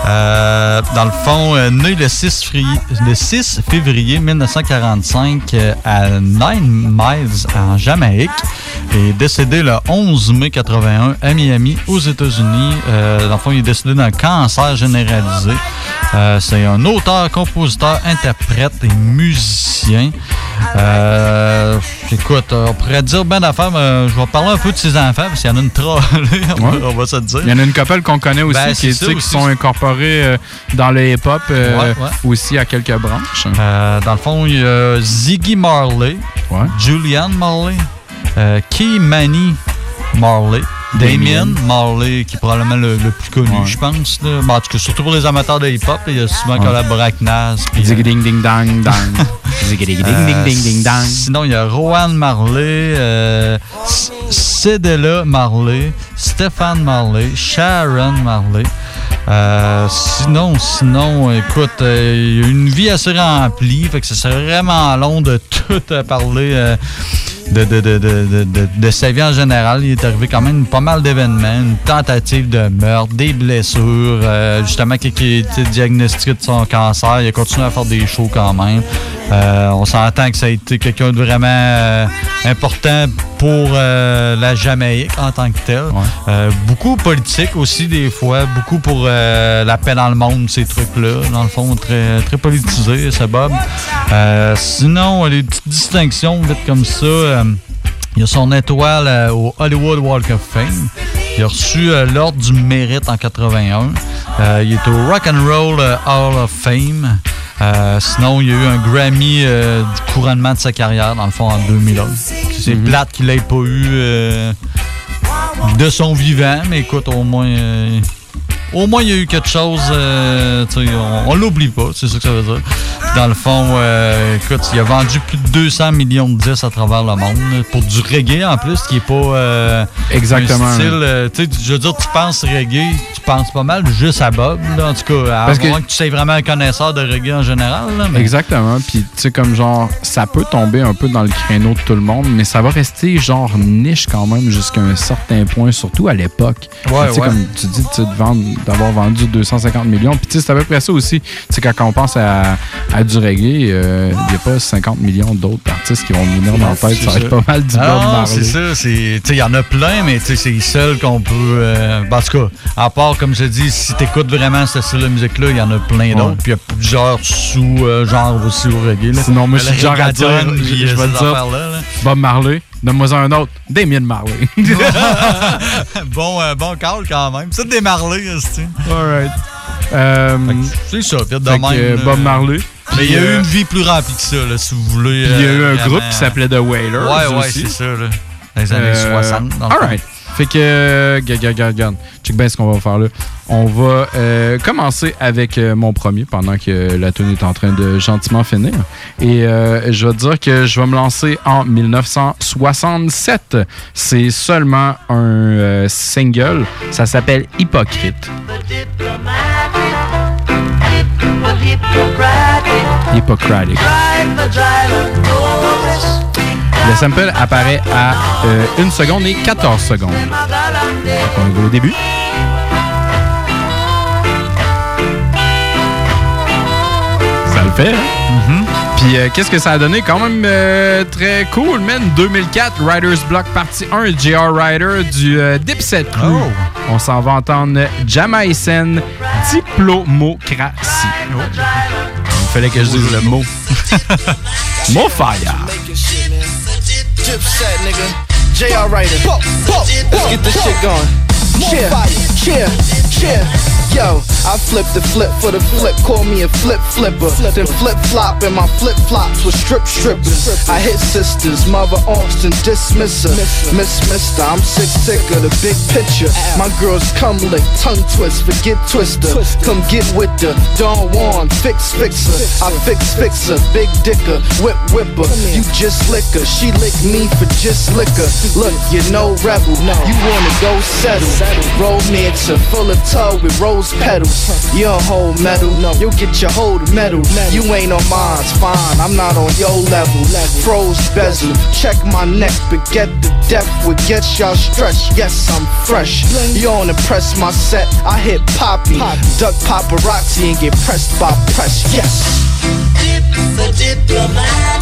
Euh, dans le fond, euh, né le 6, février, le 6 février 1945 euh, à Nine Miles, en Jamaïque, et décédé le 11 mai 81 à Miami, aux États-Unis. Dans le fond, il est décédé d'un cancer généralisé. C'est un auteur, compositeur, interprète et musicien. Écoute, on pourrait dire bien d'affaires, mais je vais parler un peu de ses enfants, parce qu'il y en a une trollée, on, va- Ouais. on va se dire. Il y en a une couple qu'on connaît aussi, Ben, qui, ça qui aussi. sont incorporés euh, dans le hip-hop euh, Ouais, ouais. aussi à quelques branches. Euh, dans le fond, il y a Ziggy Marley, Julian Marley, euh, Key Manny Marley, Damien. Marley, qui est probablement le, le plus connu, je pense. là. Ben, en tout cas, surtout pour les amateurs de hip-hop, il y a souvent Ouais. collaboré avec Nas. puis, Ziggy euh, ding ding dang dang. Ziggy ding ding ding ding ding dang. Sinon, il y a Rowan Marley, euh, Cédella Marley, Stéphane Marley, Sharon Marley. Euh, sinon, sinon, écoute, euh, une vie assez remplie, fait que ce serait vraiment long de tout euh, parler euh, de, de, de, de, de, de- de sa vie en général. Il est arrivé quand même pas mal d'événements, une tentative de meurtre, des blessures, justement, qui qui a été diagnostiqué de son cancer. Il a continué à faire des shows quand même. On s'entend que ça a été quelqu'un de vraiment important pour la Jamaïque en tant que tel. Euh, beaucoup politique aussi des fois, beaucoup pour euh, la paix dans le monde, ces trucs-là. Dans le fond, très, très politisé, ce Bob. Euh, sinon, les petites distinctions vite comme ça. euh, il a son étoile euh, au Hollywood Walk of Fame. Il a reçu euh, l'ordre du mérite en 81. Euh, il est au Rock and Roll euh, Hall of Fame. Euh, sinon, il y a eu un Grammy euh, du couronnement de sa carrière, dans le fond, en 2001. C'est plate qu'il n'ait pas eu euh, de son vivant, mais écoute, au moins, euh, au moins, il y a eu quelque chose. euh, on, on l'oublie pas, c'est ça que ça veut dire. Puis dans le fond, euh, écoute, il a vendu plus de 200 millions de disques à travers le monde. Pour du reggae en plus, qui est pas. euh, Exactement. Un style, euh, tu sais, je veux dire, tu penses reggae, tu penses pas mal juste à Bob, là, en tout cas, à Parce moins que tu sois vraiment un connaisseur de reggae en général. là, mais- Exactement. Puis, tu sais, comme genre, ça peut tomber un peu dans le créneau de tout le monde, mais ça va rester genre niche quand même jusqu'à un certain point, surtout à l'époque. Ouais, Tu sais, ouais. comme tu dis, tu de vendre- d'avoir vendu 250 millions. Puis, tu sais, c'est à peu près ça aussi. Tu sais, quand on pense à, à du reggae, euh, il n'y a pas 50 millions d'autres artistes qui vont venir dans la tête. Ça va être pas mal du Bob Marley. c'est ça. tu sais, Il y en a plein, mais tu sais, c'est les seuls qu'on peut. euh, en tout cas, à part comme je dis, si t'écoutes vraiment ce style de musique-là, il y en a plein d'autres. Puis il y a plusieurs sous-genres aussi au reggae. Là. Sinon, moi, je suis genre à dire, je, puis, je euh, vais te dire. Bob Marley, donne-moi un autre. Damien Marley. bon, euh, bon call quand même. C'est des Marley, c'est Alright. Euh, C'est ça, vite de même. que, euh. Bob Marley. Mais il y a eu euh, une vie plus remplie que ça, là, si vous voulez. Il y a eu euh, un groupe qui s'appelait The Wailers. Ouais, ouais, c'est ça, là. Dans les années Euh, 60. dans le fond. Alright. Fait que, euh, regarde, regarde, regarde. Check bien ce qu'on va faire là. On va euh, commencer avec euh, mon premier pendant que la tune est en train de gentiment finir. Et je vais te dire que je vais me lancer en 1967. C'est seulement un single. Ça s'appelle Hypocrite. Hippocratic. Le sample apparaît à 1 seconde et 14 secondes. Donc, on va au début. Ça le fait, hein? Puis euh, qu'est-ce que ça a donné? Quand même euh, très cool, man. 2004, Riders Block partie 1, JR Rider du euh, Dipset Crew. On s'en va entendre Jamaïcen Diplomocratie. Il fallait que je dise le mot. Mot fire. Dipset, nigga. JR Writer. Let's get this shit going. Cheer, cheer, cheer. Yo, I flip the flip for the flip. Call me a flip flipper. Then flip flop, and my flip flops with strip strippers. I hit sisters, mother Austin, dismiss her. Miss Mister, I'm sick, sick of the big picture. My girls come lick, tongue twist, forget twister. Come get with the Don Juan, fix fixer. I fix fixer, big dicker, whip whipper. You just liquor, she lick me for just liquor. Look, you're no rebel, you wanna go settle. Romance full of tub with rose petals. You don't hold metal, you'll get your hold metal. You ain't on mine, fine, I'm not on your level. Froze bezel, check my neck, but get the depth will get y'all stretched. Yes, I'm fresh. You don't impress my set, I hit poppy. Duck paparazzi and get pressed by press. Yes.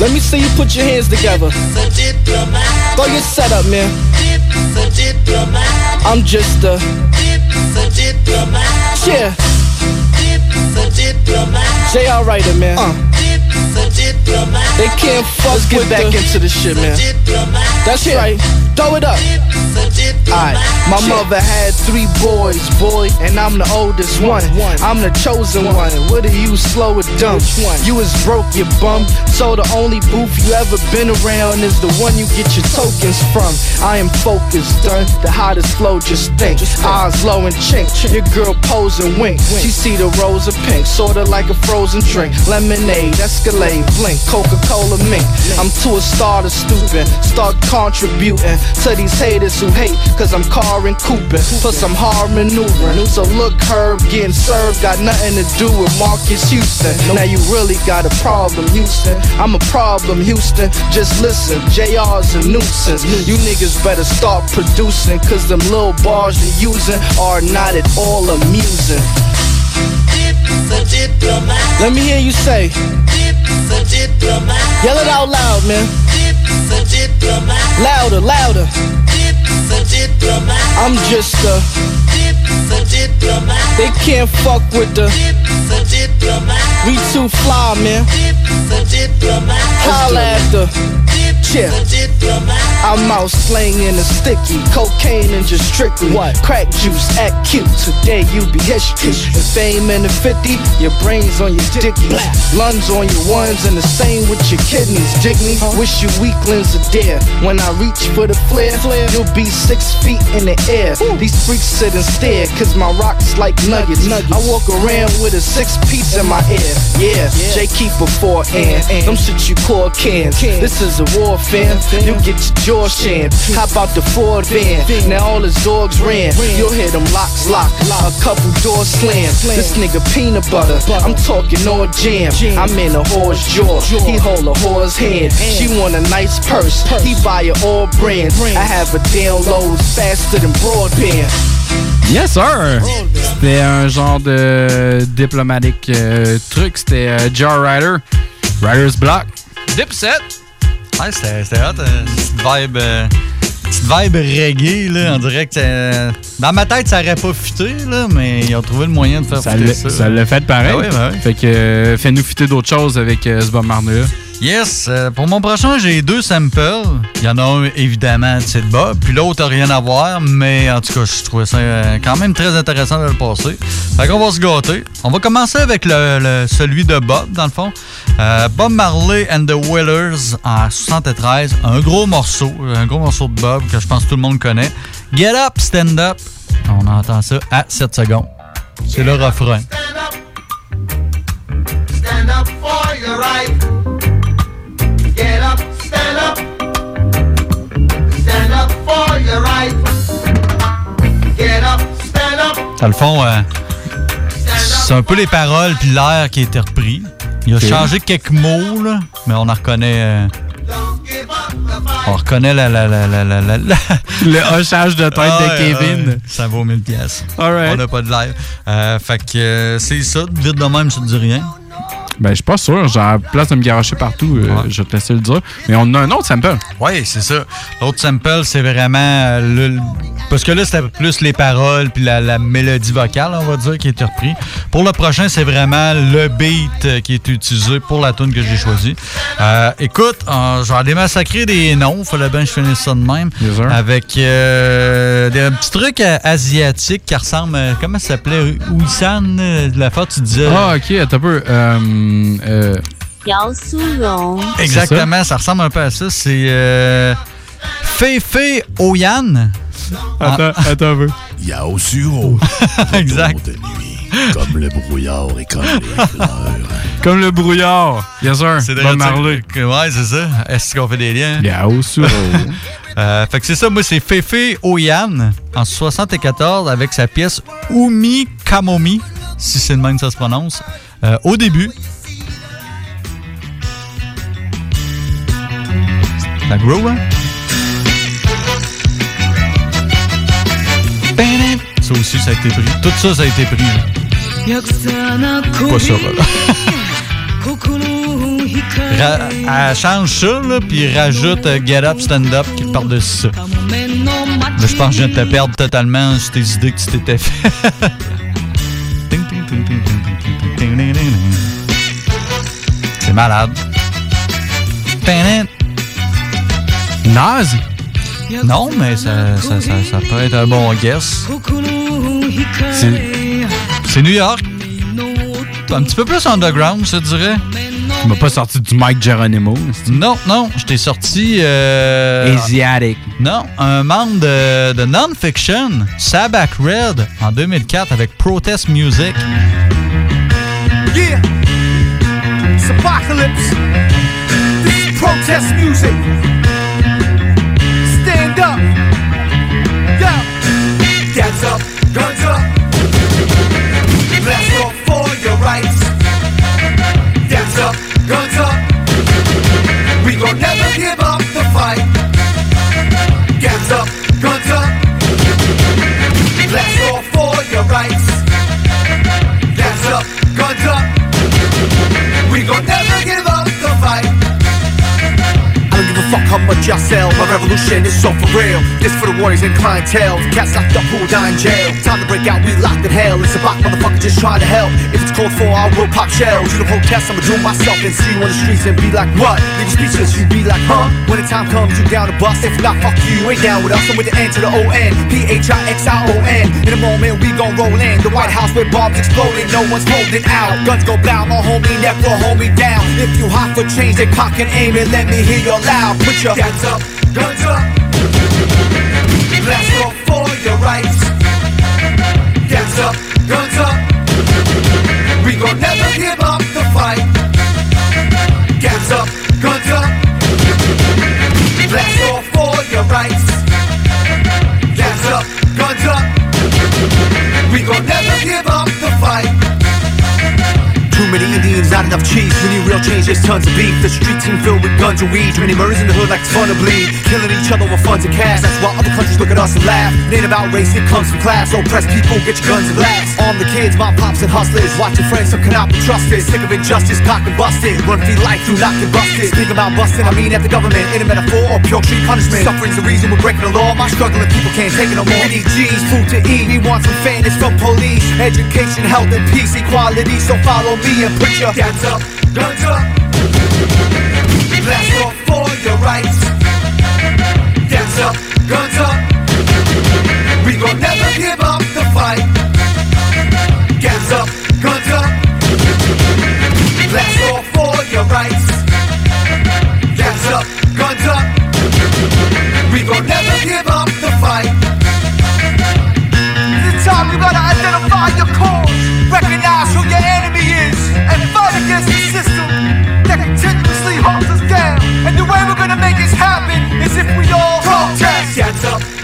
Let me see you put your hands together. Throw your setup, man. I'm just a yeah. JR Writer, man. Uh. They can't fuck Let's get back into the shit, man. That's right. Throw it up. Alright, my mother had three boys, boy, and I'm the oldest one. I'm the chosen one. What are you slow or dumb? You was broke, you bum. So the only booth you ever been around is the one you get your tokens from. I am focused, done. The hottest flow just think. Eyes low and chink. Your girl pose and wink. She see the rose pink, sorta like a frozen drink. Lemonade, Escalade, blink, Coca-Cola mink. I'm too a star to stupid. Start contributing to these haters who hate, cause I'm car and. Plus I'm hard maneuvering. So look, Herb getting served got nothing to do with Marcus Houston. Now you really got a problem, Houston. I'm a problem, Houston. Just listen, JR's a nuisance. You niggas better start producing, cause them little bars you're using are not at all amusing. Let me hear you say. Yell it out loud, man. Louder, louder. I'm just a. They can't fuck with the. We too fly, man. Holla at the. Yeah. I'm out slanging a sticky, cocaine and just strictly what? Crack juice, act cute. Today you be history. The fame and the 50, your brains on your dicky. Lungs on your ones and the same with your kidneys. Dig me? Wish you weaklings are there. When I reach for the flare, you'll be six feet in the air. These freaks sit and stare, cause my rocks like nuggets. I walk around with a six piece in my ear. Yeah, J Keeper 4 and them shit you call cans. This is a war fan. You get your jaw shammed. How about the Ford van? Now all his dogs ran. You'll hear them locks lock. A couple doors slam. This nigga peanut butter. I'm talking all jam. I'm in a whore's jaw. He hold a whore's hand. She want a nice purse. He buy her all brands. I have a download faster than broadband. Yes, sir! C'était un genre de diplomatique euh, truc. C'était euh, Jar Rider, Rider's Block, Dipset. Ouais, c'était hot. euh, Une petite vibe, euh, petite vibe reggae, là. On dirait que ça- Dans ma tête, ça aurait pas fité, là, mais ils ont trouvé le moyen de faire Ça ça. ça l'a fait pareil. Ah ben oui. Fait que euh, fais-nous fitter d'autres choses avec euh, ce Bob Marley-là. Yes, euh, pour mon prochain, j'ai deux samples. Il y en a un, évidemment, de Bob, puis l'autre n'a rien à voir, mais en tout cas, je trouvais ça euh, quand même très intéressant de le passer. Fait qu'on va se gâter. On va commencer avec le, celui de Bob, dans le fond. Euh, Bob Marley and the Wailers en 73. Un gros morceau, un gros morceau de Bob que je pense tout le monde connaît. Get up, stand up. On entend ça à 7 secondes. C'est le refrain. Dans le fond, euh, c'est un peu les paroles puis l'air qui a été repris. Il a changé quelques mots, là, mais on en reconnaît. euh, on reconnaît la, la, la, la, la, Le hochage de tête Ah de ouais, Kevin. ça vaut 1000 pièces. On n'a pas de l'air. Euh, fait que c'est ça, vite de même, ça te dit rien. Ben, je suis pas sûr. J'ai la place de me garocher partout. euh, Je vais te laisser le dire. Mais on a un autre sample. Oui, c'est ça. L'autre sample, c'est vraiment euh, le, Parce que là, c'était plus les paroles puis la, la mélodie vocale, on va dire, qui a été repris. Pour le prochain, c'est vraiment le beat euh, qui est utilisé pour la tune que j'ai choisie. Euh, écoute, je vais aller massacrer des noms. Fallait bien que je finisse ça de même. Avec euh, des petits trucs asiatiques qui ressemblent... comment ça s'appelait? Ouisan, euh, la fois tu disais... Ah, ok, attends un peu. Euh, euh, Exactement, ça? ressemble un peu à ça. C'est euh, Feifei Oyan. Attends, attends un peu. Yao Suro. exact. De nuit, comme le brouillard et comme les fleurs. Comme le brouillard. Yes, sir. C'est Bob Marley. que- Ouais, c'est ça. Est-ce qu'on fait des liens? Yao Suro. Euh, fait que c'est ça, moi c'est Feifei Oyan en 74 avec sa pièce Umi Kamomi, si c'est le même que ça se prononce, euh, au début. La groove? Ça aussi, ça a été pris. Tout ça, ça a été pris. Pas ça, voilà. Elle change ça, là, puis rajoute euh, Get Up, Stand Up qui part de ça. Là, je pense que je viens de te perdre totalement sur tes idées que tu t'étais fait. Ting, ting, Naze? Non, mais ça, ça, ça, ça peut être un bon guess. C'est- C'est New York. Un petit peu plus underground, je te dirais. Tu m'as pas sorti du Mike Geronimo. Non, non, je t'ai sorti. Euh, Asiatic. Non, un membre de, de Non-Fiction, Sabak Red, en 2004 avec Protest Music. Yeah. It's apocalypse. This is protest music. Gon' never give up the fight. Gets up, guns up. Let's go for your rights. Gets up, guns up. We gon' never fuck how much y'all sell. My revolution is so for real. This for the warriors and clientele. Cats locked up who die in jail. Time to break out, we locked in hell. It's a block motherfucker just trying to help. If it's called for, I will pop shells. You don't protest, I'ma do myself and see you on the streets and be like, what? Leave you speechless, you be like, huh? When the time comes, you down to bust. If not, fuck you, ain't down with us. I'm with the N to the O N. P H I X I O N. In a moment, we gon' roll in. The White House with bombs exploding. No one's holding out. Guns go blow, my homie never hold me down. If you hot for change, then cock and aim and let me hear your loud. Put your hands up, guns up. Let's go for your rights. Hands up, guns up. We gon' never give up the fight. Hands up, guns up. Let's go for your rights. Hands up, guns up. We gon' never give up many Indians out enough cheese, we need real change, there's tons of beef. The streets seem filled with guns and weed. Many murders in the hood like it's fun to bleed. Killing each other with funds and cash. That's why other countries look at us and laugh. It ain't about race, it comes from class. So press people, get your guns and laughs. Arm the kids, my pops and hustlers. Watch your friends, some cannot be trusted. Sick of injustice, cocked and busted. Run for life through knocked and busted. Speak about busting, I mean at the government. In a metaphor or pure street punishment. Suffering's the reason we're breaking the law. My struggling people can't take it no more. We G's, food to eat. We want some fairness from police. Education, health, and peace, equality. So follow me and put your hands up, guns up. Blast off for your rights. Hands up, guns up. We gon' never give up the fight. Hands up, guns up. Blast off for your rights. Hands up, guns up. We gon' never give up the fight. It's time you gotta identify your cause, recognize the system that continuously holds us down. And the way we're gonna make this happen is if we all protest. Up, up.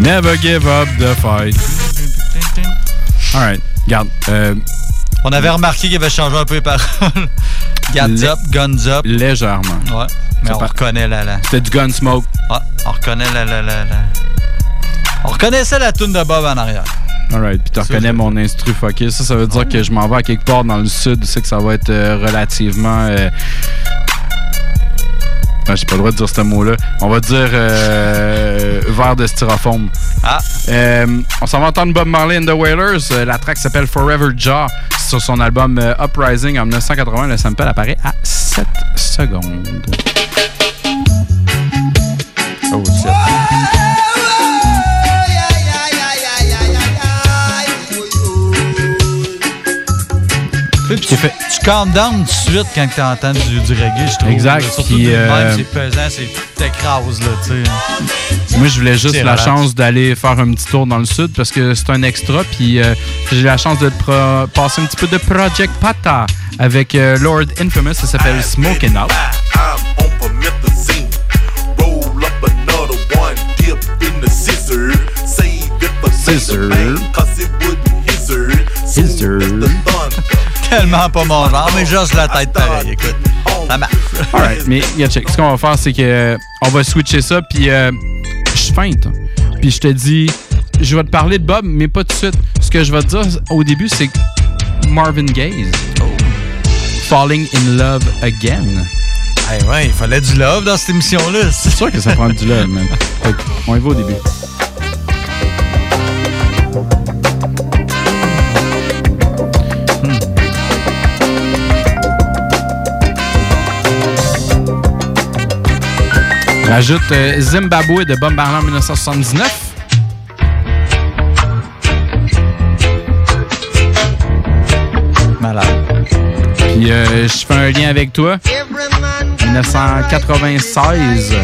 Never give up the fight. Alright, regarde. euh, On avait remarqué qu'il avait changé un peu les paroles. Guns up, guns up. Légèrement. Ouais. Mais on par- reconnaît la. la... C'était du Gunsmoke. Ouais, on reconnaît la, la, la, la- On reconnaissait la toune de Bob en arrière. Alright, puis tu reconnais mon instru fucké. Ça, ça veut dire que je m'en vais à quelque part dans le sud. C'est que ça va être euh, relativement. euh, ben, j'ai pas le droit de dire ce mot-là. On va dire euh, verre de styrofoam. Ah. Euh, on s'en va entendre Bob Marley and the Wailers. Euh, la track s'appelle Forever Jaw. Sur son album euh, Uprising en 1980. Le sample apparaît à 7 secondes. Oh, Tu, calmes down tout de suite quand tu entends du, du reggae, je trouve. Exact, Surtout puis, euh, c'est pesant, c'est t'écrases, là, tu sais. Moi, je voulais juste la relax. chance d'aller faire un petit tour dans le sud parce que c'est un extra. Puis euh, j'ai la chance de passer un petit peu de Project Pata avec euh, Lord Infamous. Ça s'appelle Smoking Out. I'm on promethazine. Roll up another one, dip in the scissor. Save it for Scissor. later, man, cause it wouldn't hizzard. Scissor. Tellement pas mon genre, mais juste la tête pareil, écoute. Ça marche. Alright, mais check. Ce qu'on va faire, c'est que euh, on va switcher ça. Puis euh, je feinte. Puis je te dis, je vais te parler de Bob, mais pas tout de suite. Ce que je vais te dire au début, c'est que Marvin Gaye. Falling in Love Again. Hey, ouais, il fallait du love dans cette émission-là. C'est sûr que ça prend du love, man. On y va au début. J'ajoute euh, Zimbabwe de Bob Marley en 1979. Malade. Puis euh, je fais un lien avec toi. 1996.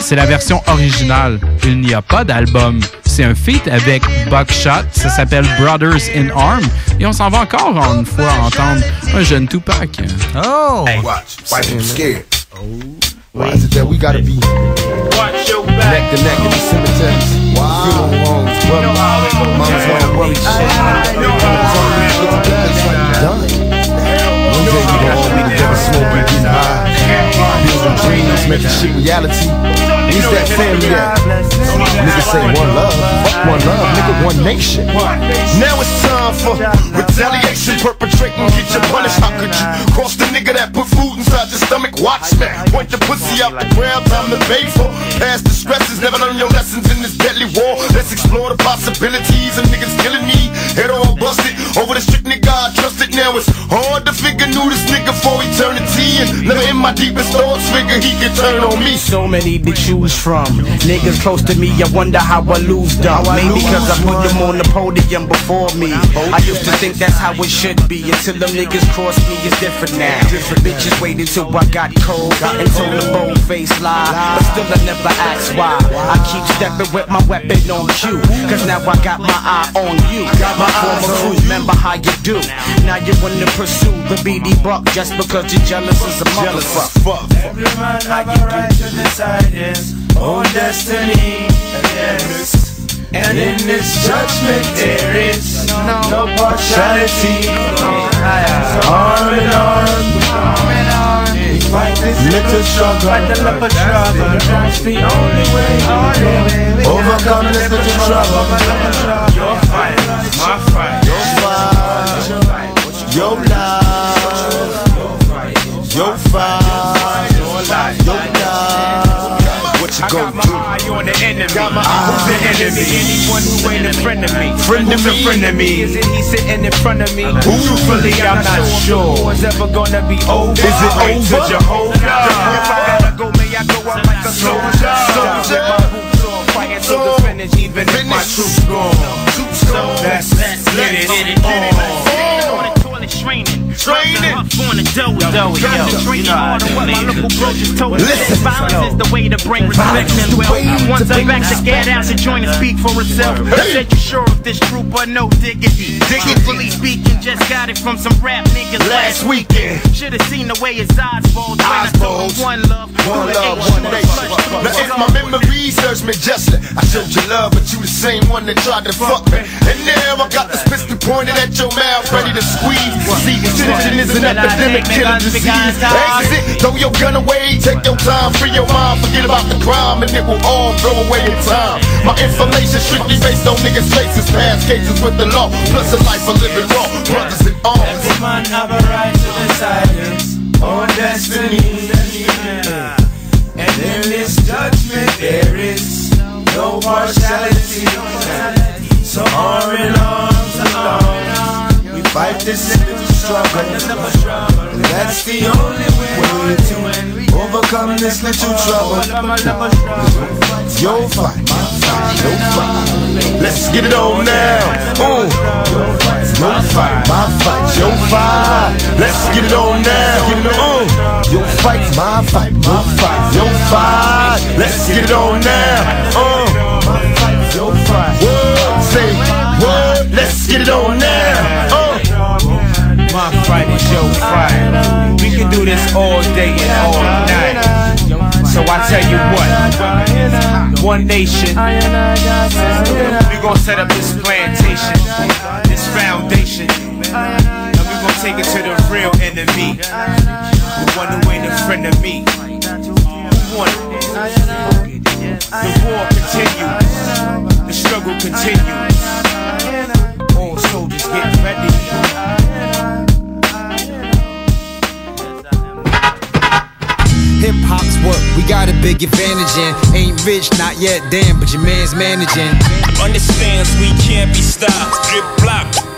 C'est la version originale. Il n'y a pas d'album. C'est un feat avec Buckshot. Ça s'appelle Brothers in Arm. Et on s'en va encore une fois entendre un jeune Tupac. Oh! Hey, watch. Why you scared? Why is it that we gotta be neck to neck in the cemeteries? Funeral homes, brother. Mama's wanna worry shit. Done. One day we gon' all be together smoking, getting high, building dreams, making shit reality. Where's that family at? Niggas say one love, fuck one love, nigga, one nation. Now it's time for retaliation, perpetrating, get your punished How could you cross the nigga that put food inside your stomach? Watch me, point the pussy out the ground, time to pay for. Past the stresses, never learn your lessons in this deadly war. Let's explore the possibilities of niggas killing me. Head all busted over the strict nigga I trusted. Now it's hard to figure knew this nigga for eternity. And never in my deepest thoughts figure he could turn on me. So many to choose from. Niggas close to me, I wonder how I lose them. Maybe because I put them on the podium before me. I used to think that's how it should be until them niggas crossed me. It's different now. Bitches waited till I got cold and told a bold face lie. But still, I never asked why. I keep stepping with my weapon on cue. Cause now I got my eye on you. My former crew, remember how you do. Now you wanna pursue the BD buck just because you're jealous as a motherfucker. Every man have a right to decide his own destiny. Yes. And in this judgment there is no partiality. So arm in arm, we fight this little struggle. Fight the little struggle. That's the only way. Overcome this little trouble. Your fight, my fight. Your fight, your love, you I got my do? eye on the enemy. Got my Who's the eye on the enemy? Anyone who ain't a friend of me. Friend of a me? friend of me? Is it he sitting in front of me? Truthfully, I'm not sure. Is ever gonna be over? Is it over? Jehovah. If I gotta go, may I go out like a soldier. Soldier. My boots on, fighting to the finish, even if my troops gone. So let's get it on. Training. On the dough, dough. Concentrating You know how hard on I what my it. local bro just told. Listen. Violence is the way to bring respect Violence is and the wealth. way to Once I bring back to get out and join and speak for itself. Hey. Said you sure of this truth, but no diggity. Diggity. Speaking, just got it from some rap niggas Last weekend. Should've seen the way his eyes bulged when I told him one love. One love, one nation. Now if my memory serves me justly, I showed you love, but you the same one that tried to fuck me. And now I got this pistol pointed at your mouth, ready to squeeze. See, tension is an epidemic, killing disease. Exit, throw your gun away, take your time, free your mind, forget about the crime, and it will all go away in time. My information strictly based on niggas' faces, past cases with the law, plus a life of living raw, brothers in arms. Every man have a right to decide his own destiny. And in this judgment there is no partiality. So arm in arms fight this little struggle. And that's the only way to overcome this little trouble. Your fight, my fight. Let's get it on now. Ooh. Your fight, my fight, your fight. Let's get it on now. On. Your fight, my fight, my fight, your fight. Let's get it on now. Uh. My fight, your fight. Say word. Let's get it on now. My fight is your. We can do this all day and all night. So I tell you what, one nation, we gonna set up this plantation, this foundation, and we gonna take it to the real enemy, the one who ain't a friend of me. The war continues, the struggle continues. All soldiers get ready. Hip hop's what we got a big advantage in. Ain't rich, not yet, damn, but your man's managing. Understands we can't be stopped. Drip block.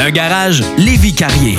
Un garage Lévi Carrier.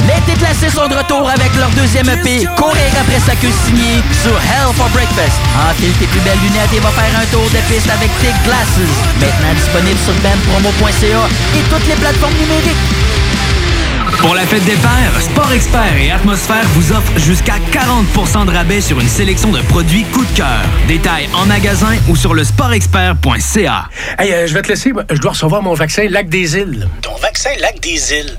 Les déclassés sont de retour avec leur deuxième EP, Courir après sa queue signée sur Hell for Breakfast. Enfile tes plus belles lunettes et va faire un tour de piste avec Thick Glasses. Maintenant disponible sur bandpromo.ca et toutes les plateformes numériques. Pour la fête des pères, Sport Expert et Atmosphère vous offrent jusqu'à 40% de rabais sur une sélection de produits coup de cœur. Détails en magasin ou sur le sportexpert.ca. Hey, euh, je vais te laisser. Je dois recevoir mon vaccin Lac des Îles. Ton vaccin Lac des Îles.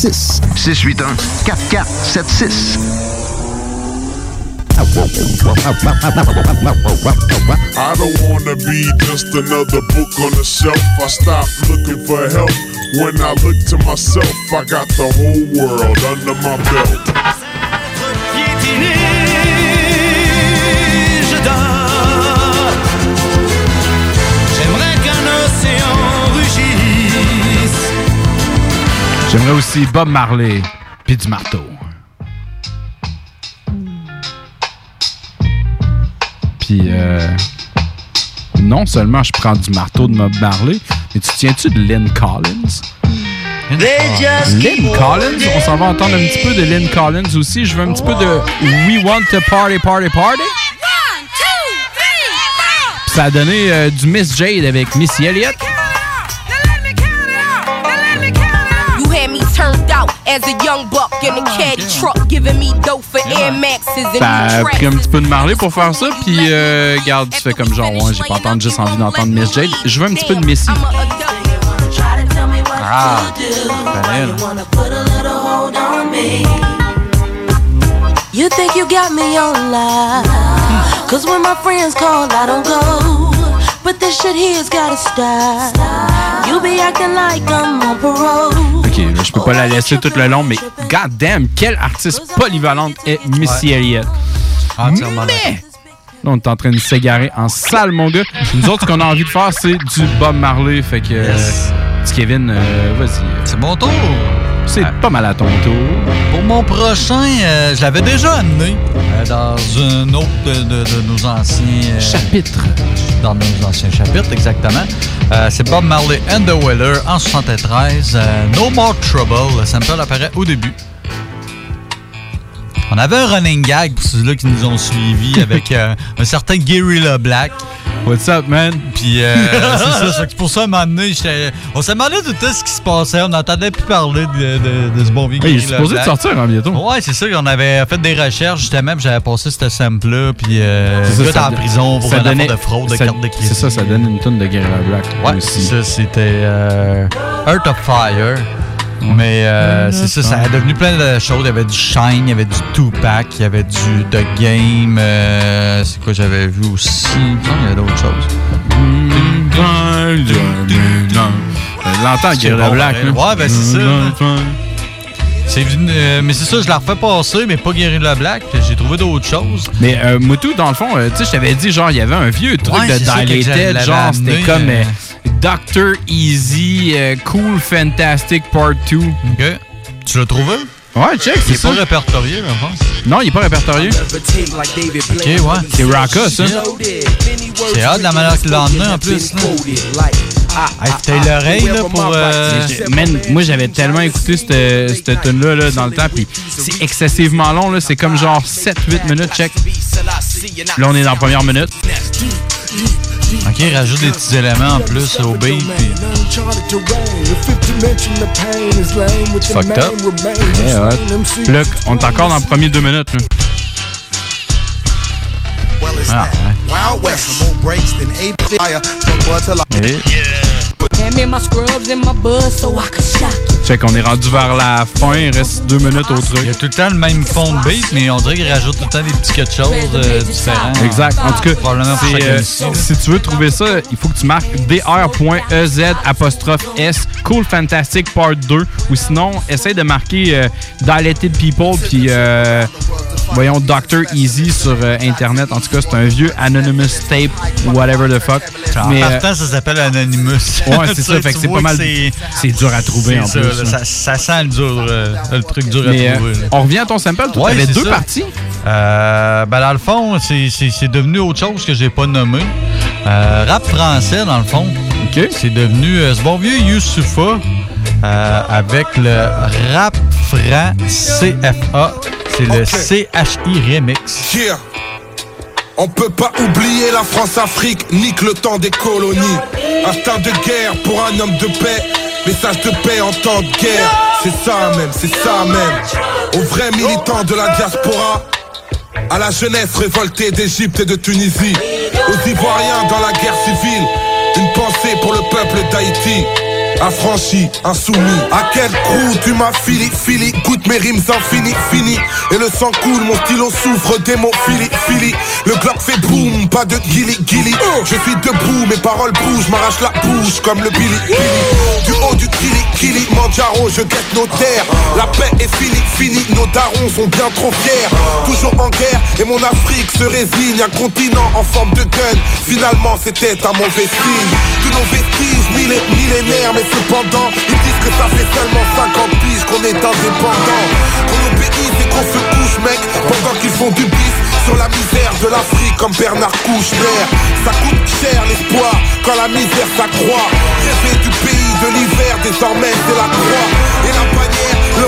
4476. 681 4476. I don't wanna be just another book on the shelf. I stopped looking for help. When I look to myself, I got the whole world under my belt. J'aimerais aussi Bob Marley, puis du marteau. Puis, euh, non seulement je prends du marteau de Bob Marley, mais tu tiens-tu de Lynn Collins? Lynn Collins, on s'en va entendre un petit peu de Lynn Collins aussi. Je veux un petit peu de We Want to Party, Party, Party. Puis ça a donné euh, du Miss Jade avec Missy Elliott. As a young buck in a caddy truck, giving me dope for Air Maxes and Ça a pris un petit peu de Marley pour faire ça, puis euh, regarde, tu fais comme genre, ouais, j'ai pas entendu, juste envie d'entendre Miss Jade. Je veux un petit peu de Missy. Ah, You think you got me on live? Cause when my friends call, I don't go. But this shit here's gotta stop. You be acting like I'm on parole. Ok, je peux pas la laisser tout le long, mais god damn, quelle artiste polyvalente est Missy Ouais. Elliott. Entièrement Mais, là, on est en train de s'égarer en salle, mon gars. Nous autres, ce qu'on a envie de faire, c'est du Bob Marley. Fait que, euh, Kevin, euh, vas-y. C'est mon tour. C'est pas mal à ton tour. Pour mon prochain, euh, je l'avais déjà amené euh, dans un autre de, de- de nos anciens euh, chapitres. Dans nos anciens chapitres, exactement. Euh, c'est Bob Marley and the Wailers en 73. euh, no More Trouble. Le sample apparaît au début. On avait un running gag pour ceux-là qui nous ont suivis avec euh, un certain Guerrilla Black. What's up, man? Puis euh, c'est ça, c'est pour ça, à un moment donné, j'étais- on s'est demandé tout ce qui se passait. On n'entendait plus parler de, de- de ce bon vieux Hey, il est supposé de sortir hein, bientôt. Ouais, c'est ça. On avait fait des recherches, justement, puis j'avais passé ce sample-là, puis euh, C'est ça, ça était en prison pour ça un donnait- de fraude de ça- carte de crédit. C'est ça, ça donne une tonne de Guerrilla Black. Ouais, aussi. ça, c'était euh, Earth of Fire. Mais euh, c'est ça, ça a devenu plein de choses. Il y avait du Shine, il y avait du Tupac, il y avait du The Game. euh, c'est quoi j'avais vu aussi? Il y avait d'autres choses. L'entend, bon, Black. Ouais, ben c'est ça. C'est venu- euh, mais c'est ça, je la refais passer, mais pas Guerrilla Black. puis J'ai trouvé d'autres choses. Mais euh, Moutou, dans le fond, euh, tu sais, je t'avais dit, genre, il y avait un vieux truc Ouais, de que Dilated, j'avais genre, c'était comme euh, Dr. Easy, euh, Cool Fantastic Part 2. OK. Tu l'as trouvé? Ouais, check, Il c'est est ça. pas répertorié, je pense. Non, il est pas répertorié. Ok, ouais. C'est Raka, ça. C'est hâte de la manière qu'il l'a emmené en plus. Là. Hey, t'as l'oreille là pour. euh, Man, moi j'avais tellement écouté cette, cette tune-là là, dans le temps, puis c'est excessivement long, là, c'est comme genre 7-8 minutes, check. Là on est dans la première minute. Ok, il rajoute des petits éléments en plus au beat. Puis... Fucked up. Ouais. Là, on est encore dans les premiers deux minutes. Là. Ah, Wild West, more breaks than eight fire. From what till I- Et- Hand me Fait qu'on est rendu vers la fin, il reste deux minutes au truc. Il y a tout le temps le même fond de beat, mais on dirait qu'il rajoute tout le temps des petits quelque chose euh, différents. Exact. En tout cas, Probablement pour c'est, chaque euh, si tu veux trouver ça, il faut que tu marques dr.ez apostrophe s Cool Fantastic Part 2 ou sinon, essaye de marquer euh, Dilated People puis euh, voyons Dr. Easy sur euh, Internet. En tout cas, c'est un vieux Anonymous Tape ou whatever the fuck. En Mais, euh, partant, ça s'appelle Anonymous. Ouais, c'est Tu ça, fait que tu c'est pas mal- c'est dur à trouver, c'est en ça, plus, là. ça, sent le, dur, euh, le truc dur à euh, trouver. on revient à ton sample, t'avais c'est deux parties? Euh, ben dans le fond, c'est- c'est c'est devenu autre chose que j'ai pas nommé. Rap français, dans le fond. C'est devenu ce bon vieux Youssoufa euh, avec le rap franc CFA. C'est le CHI Remix. Yeah. On peut pas oublier la France-Afrique, nique le temps des colonies. Instinct de guerre pour un homme de paix, message de paix en temps de guerre. C'est ça même, c'est ça même. Aux vrais militants de la diaspora, à la jeunesse révoltée d'Égypte et de Tunisie, aux Ivoiriens dans la guerre civile, une pensée pour le peuple d'Haïti. Affranchi, insoumis. À quel crew tu m'as fili, fili, goûte mes rimes infinies, fini. Et le sang coule, mon stylo souffre d'hémophilie, fili. Le Glock fait boum, pas de guili, guili. Je suis debout, mes paroles bougent, m'arrache la bouche comme le Billy, Billy. Du haut du Kili, Kili, Manjaro, je guette nos terres. La paix est finie, finie, nos darons sont bien trop fiers. Toujours en guerre, et mon Afrique se résigne. Un continent en forme de gun, finalement c'était un mauvais signe. Tous nos vestiges, millé- millénaires, mais cependant, ils disent que ça fait seulement 50 piges qu'on est indépendant. Qu'on obéisse et qu'on se couche, mec, pendant qu'ils font du bis sur la misère de l'Afrique comme Bernard Kouchner. Ça coûte cher l'espoir quand la misère s'accroît. Rêver du pays de l'hiver, désormais c'est la croix.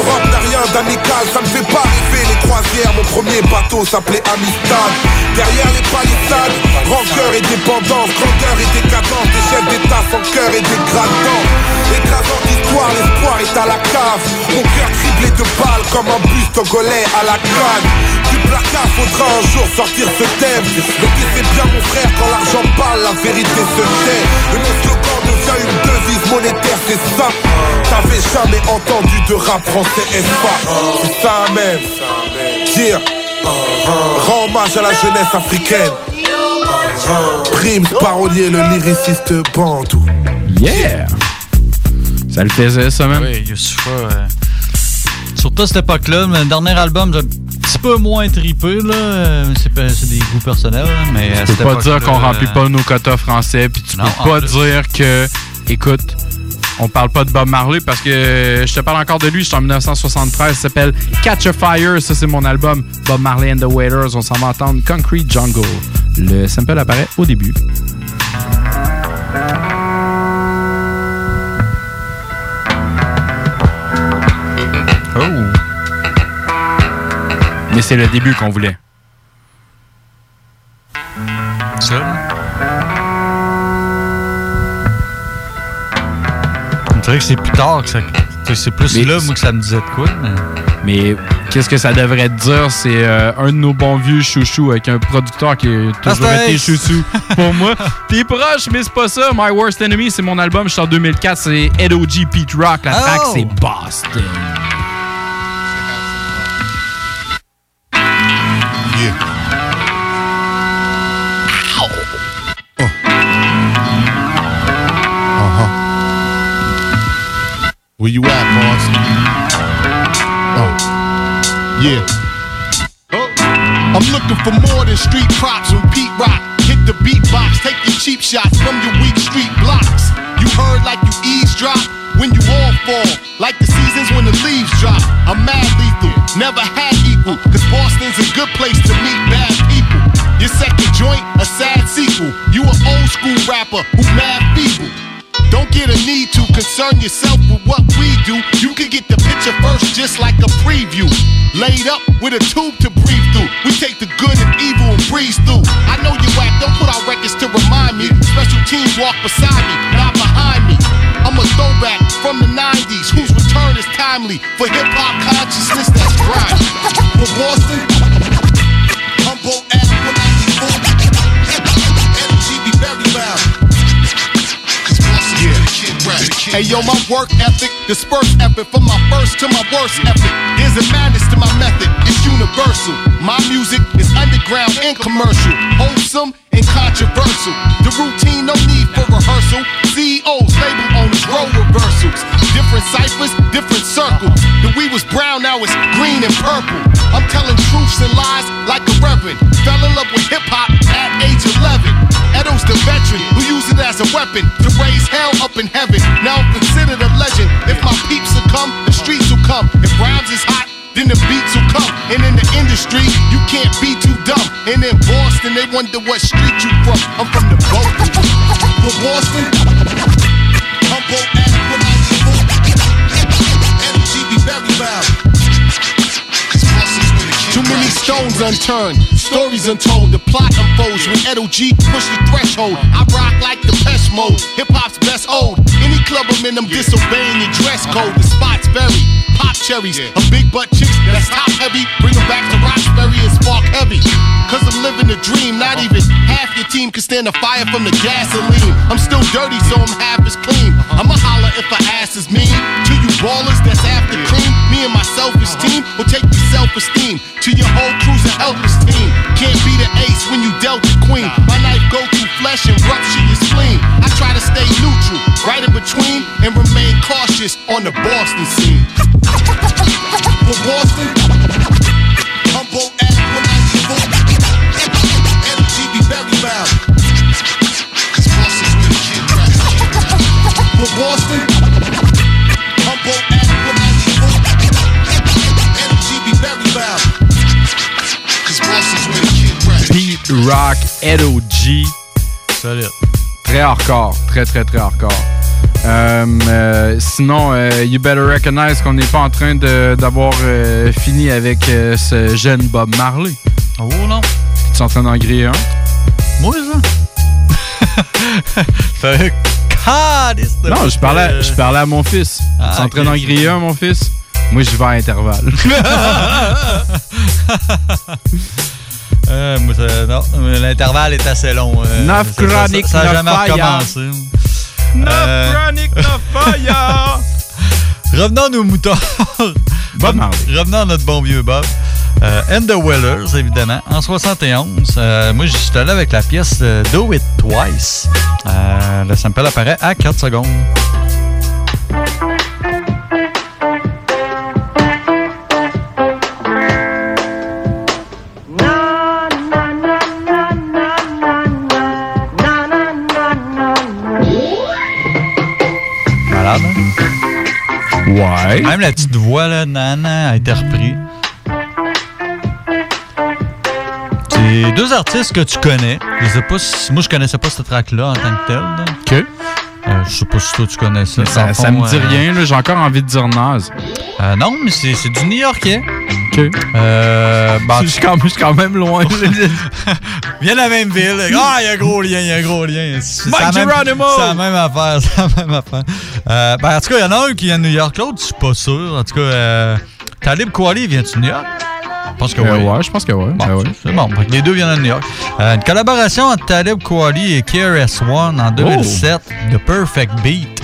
L'Europe rien d'amical, ça me fait pas rêver les croisières. Mon premier bateau s'appelait Amistad. Derrière les palissades, rancœur et dépendance, grandeur et décadence, des chefs d'État sans cœur et dégradant. Écrasant d'histoire, l'espoir est à la cave. Mon cœur criblé de balles comme un bus togolais à la canne. Du placard faudra un jour sortir ce thème. Tu sais bien mon frère, quand l'argent parle, la vérité se tait. Devient une devise monétaire, c'est ça. T'avais jamais entendu de rap français, est-ce pas C'est ça même. Dire, rends hommage à la jeunesse africaine. Prime, parolier, le lyriciste Bandou. Yeah! Ça le faisait, ça, même? Oui, Youssoufa. euh, Surtout à cette époque-là, le dernier album, peu moins tripé, là. C'est pas- c'est des goûts personnels, là, mais Tu peux pas dire qu'on remplit euh, pas nos quotas français, puis tu Non, peux pas plus. dire que, écoute, on parle pas de Bob Marley parce que je te parle encore de lui, je suis en 1973, il s'appelle Catch a Fire, ça c'est mon album Bob Marley and the Waiters, on s'en va entendre Concrete Jungle. Le sample apparaît au début. Oh! Mais c'est le début qu'on voulait. Ça. On dirait que c'est plus tard que ça. C'est plus Mais là, moi, que ça me disait de quoi. Mais... Mais qu'est-ce que ça devrait te dire? C'est euh, un de nos bons vieux chouchous avec un producteur qui a toujours Asterix. été chouchou pour moi. T'es proche, mais c'est pas ça. My Worst Enemy, c'est mon album, je suis en 2004. C'est Ed O.G. Pete Rock. La track, Oh! c'est Boston. Where you at, boss? Oh. Yeah. Oh. I'm looking for more than street props when Pete Rock hit the beatbox, take your cheap shots from your weak street blocks. You heard like you eavesdrop when you all fall, like the seasons when the leaves drop. I'm mad lethal, never had equal, cause Boston's a good place to meet bad people. Your second joint, a sad sequel. You an old school rapper who mad feeble. Don't get a need to concern yourself with what we do. You can get the picture first, just like a preview. Laid up with a tube to breathe through. We take the good and evil and breeze through. I know you whack, don't put out records to remind me. Special teams walk beside me, not behind me. I'm a throwback from the 90s, whose return is timely for hip hop consciousness that's grimy. For Boston, Humboldt Hey yo, my work ethic, disperse effort from my first to my worst effort. There's a madness to my method, it's universal. My music is underground and commercial, wholesome and controversial. The routine, no need for rehearsal. CEOs, label owners, role reversals. Different ciphers, different circles. The we was brown, now it's green and purple. I'm telling truths and lies like a reverend. Fell in love with hip hop at age 11. Edo's the veteran a weapon to raise hell up in heaven. Now I'm considered a legend. If my peeps will come, the streets will come. If rhymes is hot, then the beats will come. And in the industry, you can't be too dumb. And in Boston, they wonder what street you from. I'm from the boat. From Boston, Humboldt Ave, when I was born. Energy be very loud. Too many stones unturned, stories untold. The plot unfolds when Edo G push the threshold. I rock like the pest mode. Hip hop's best old. Any club I'm in, I'm disobeying your dress code. The spots vary. Pop cherries, a big butt chicks that's top heavy. Bring 'em back to Roxbury and spark heavy. Cause I'm living a dream. Not even half your team can stand the fire from the gasoline. I'm still dirty, so I'm half as clean. I'ma holler if my ass is mean. To you ballers that's after cream. Me and my selfish team will take your self-esteem to your whole crew's a helpless team. Can't be the ace when you dealt the queen. My knife go through flesh and rupture your spleen. I try to stay neutral, right in between, and remain cautious on the Boston scene. For Boston, Humboldt Ave, when I born. Energy be very the. For Boston, Rock, Edo G. Solide. Très hardcore. Très, très, très hardcore. Euh, euh, sinon, euh, you better recognize qu'on n'est pas en train de- d'avoir fini avec ce jeune Bob Marley. Oh non. Tu es en train d'en griller un? Moi, ça? Non, je parlais, je parlais à mon fils. Ah, tu es en train d'en griller un, mon fils? Moi, je vais à intervalle. Euh, non, l'intervalle est assez long. euh, Neuf chroniques, Ça n'a jamais recommencé. Neuf Euh, chroniques, neuf fire! Revenons à nos moutons. Bob. Revenons à notre bon vieux Bob. Euh, And the Wellers, évidemment. En 71, euh, moi, j'étais allé avec la pièce euh, Do It Twice. Le sample apparaît à 4 secondes. Ouais. Même la petite voix, là, nana, a été reprise. C'est deux artistes que tu connais. Je sais pas si. Moi, je connaissais pas cette track-là en tant que telle. là. OK. Euh, je sais pas si toi tu connais ça. Ça, le ça fond, me dit euh, rien, là. j'ai encore envie de dire naze. euh, non, mais c'est du New-Yorkais. OK. Euh, bah, je, suis quand, je suis quand même loin. Viens de la même ville. Ah, il y a un gros lien, il y a un gros lien. Mike Geronimo! C'est la même affaire, c'est la même affaire. Euh, ben, en tout cas, il y en a un qui vient de New York, l'autre, je suis pas sûr. En tout cas, euh, Talib Kweli vient de New York? Je pense que Euh, oui. ouais, je pense que ouais. Bon, Ben ouais. Bon, les deux viennent de New York. Euh, une collaboration entre Talib Kweli et KRS-One en 2007, The Perfect Beat.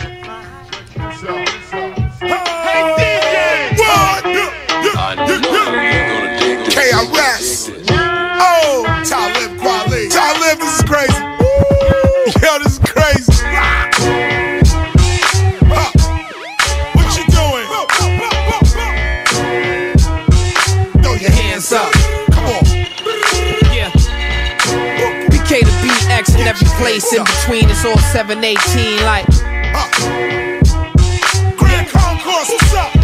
Between. It's all 718 like. Uh. Grand Concourse, what's up?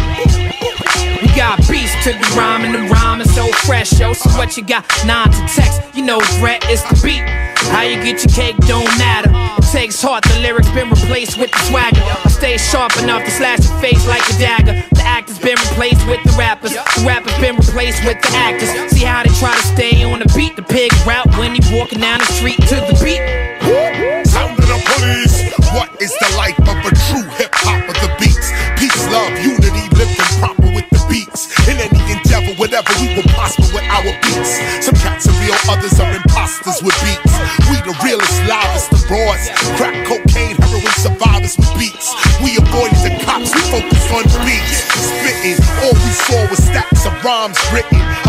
We got beats to the rhyme and the rhyme is so fresh, yo. So what you got? Nine to text, you know threat is the beat. How you get your cake don't matter. It takes heart, the lyrics been replaced with the swagger. I stay sharp enough to slash your face like a dagger. The actors been replaced with the rappers. The rappers been replaced with the actors. See how they try to stay on the beat. The pig route when he walking down the street to the beat. What is the life of a true hip hop of the beats? Peace, love, unity, living proper with the beats. In any endeavor, whatever, we will prosper with our beats. Some cats are real, others are imposters with beats. We the realest, livest, the rawest. Crack cocaine, heroin survivors with beats. We avoid Shades and cops, we focus on beats. Spitting, all we saw was stacks of rhymes written.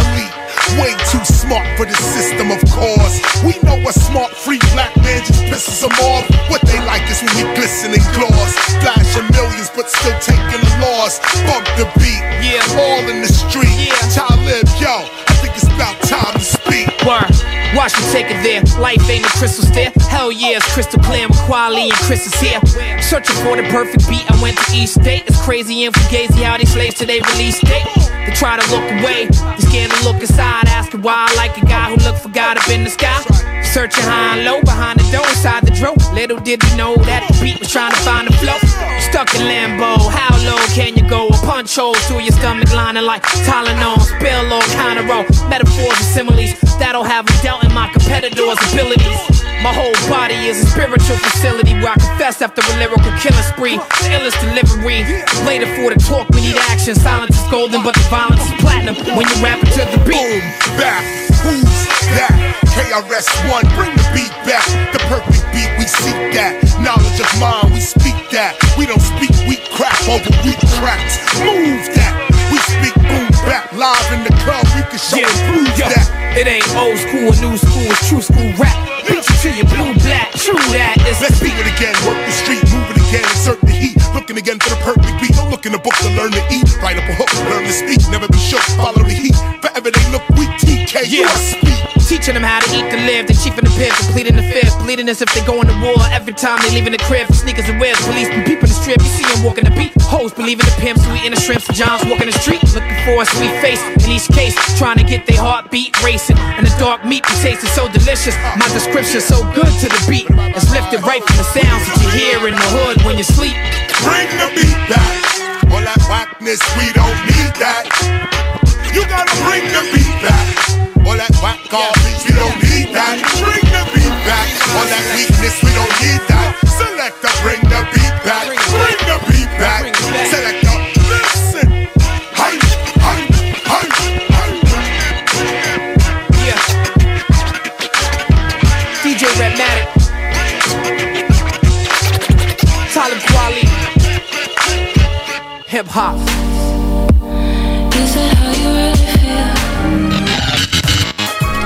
Elite, way too smart for the system, of course. We know a smart, free black man just pisses them off. What they like is when we glisten and gloss. Flashing millions, but still taking a loss. Bump the beat, yeah, all in the street. Yeah, child live, yo. I think it's about time to speak. Word. Watch me take it there. Life ain't a crystal stair. Hell yeah, it's crystal clear Quali and Chris is here. Searching for the perfect beat. I went to East State. It's crazy and fugazi how they slaves to their release date. They try to look away. They scared to look inside. Asking why I like a guy who look for God up in the sky. Searching high and low behind the door inside the drawer. Little did they know that the beat was trying to find the flow. Stuck in Lambo, How low can you go? A punch holes through your stomach lining like Tylenol. Spill all kind of roll. Metaphors and similes that'll have a doubt in my competitor's abilities. My whole body is a spiritual facility where I confess after a lyrical killing spree. The illest delivery. Later for the talk, we need action. Silence is golden, but the violence is platinum when you rap to the beat. Boom, back, who's that? KRS-One, bring the beat back. The perfect beat, we seek that. Knowledge of mind, we speak that. We don't speak weak crap over weak tracks. Move that. We speak boom back live in the club. Can show Yo, that. It ain't old school or new school, it's true school rap. Beat you to your blue black, true that. It's Let's beat it again, work the street, move it again, insert the heat. Looking again for the perfect beat. Don't look in the book to learn to eat. Write up a hook, learn to speak, never be shook. Follow the heat. Forever they look weak. TK, you Yeah. must speak. Teaching them how to eat to live. They chief in the pit, completing the fifth. Bleeding as if they going to war. Every time they leaving the crib sneakers and whips. Police been peeping the strip. You see them walking the beat. Hoes believing the pimps, we in the shrimps. Johns walking the street. Looking for a sweet face. In each case, trying to get their heartbeat racing. And the dark meat be tasting so delicious. My description so good to the beat. It's lifted right from the sounds that you hear in the hood when you sleep. Bring the beat back. All that whackness, we don't need that. You gotta bring the beat back. All that whack garbage, we don't need that. Bring the beat back. All that weakness, we don't need that. Selector, bring the beat back. Bring the beat back. Selector, listen. Hey, hey, hey, Yeah. DJ Redmatic. Talib Kweli. Hip hop.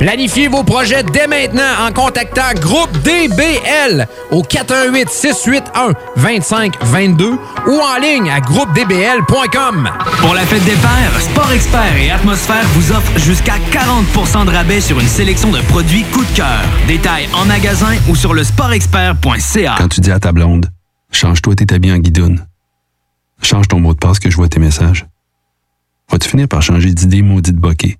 Planifiez vos projets dès maintenant en contactant Groupe DBL au 418 681 2522 ou en ligne à groupedbl.com. Pour la fête des pères, Sport Expert et Atmosphère vous offrent jusqu'à 40% de rabais sur une sélection de produits coup de cœur. Détails en magasin ou sur le sportexpert.ca. Quand tu dis à ta blonde, change-toi tes habits en guidoune. Change ton mot de passe que je vois tes messages. Vas-tu finir par changer d'idée maudite bokeh?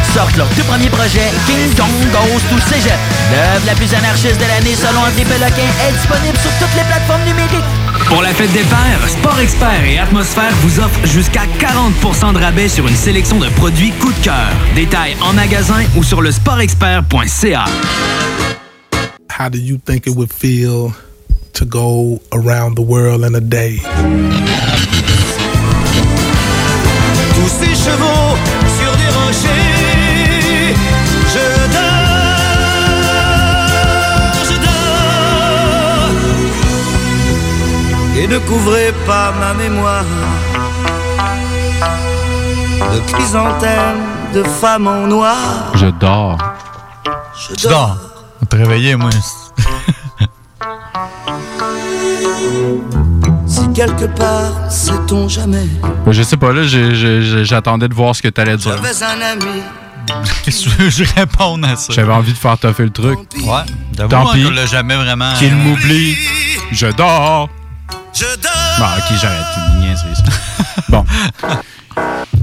sortent leur tout premier projet, King Kong Goes to Cégep. L'œuvre la plus anarchiste de l'année selon André Péloquin est disponible sur toutes les plateformes numériques. Pour la fête des pères, Sport Expert et Atmosphère vous offrent jusqu'à 40% de rabais sur une sélection de produits coup de cœur. Détails en magasin ou sur le sportexpert.ca. How do you think it would feel to go around the world in a day? Tous ces chevaux Ne couvrez pas ma mémoire de chrysanthèmes, de femmes en noir. Je dors. Je dors? Te réveiller, moi. Si quelque part, sait-on jamais, Ben, Je sais pas, là, j'attendais de voir ce que t'allais dire. j'avais un ami. Qu'est-ce que tu veux que je réponde à ça? J'avais envie de faire toffer le truc. Ouais. Tant pis. jamais vraiment. Qu'il m'oublie. Je dors. Je dors. Bon, ok, j'arrête. Niaiserie, bon.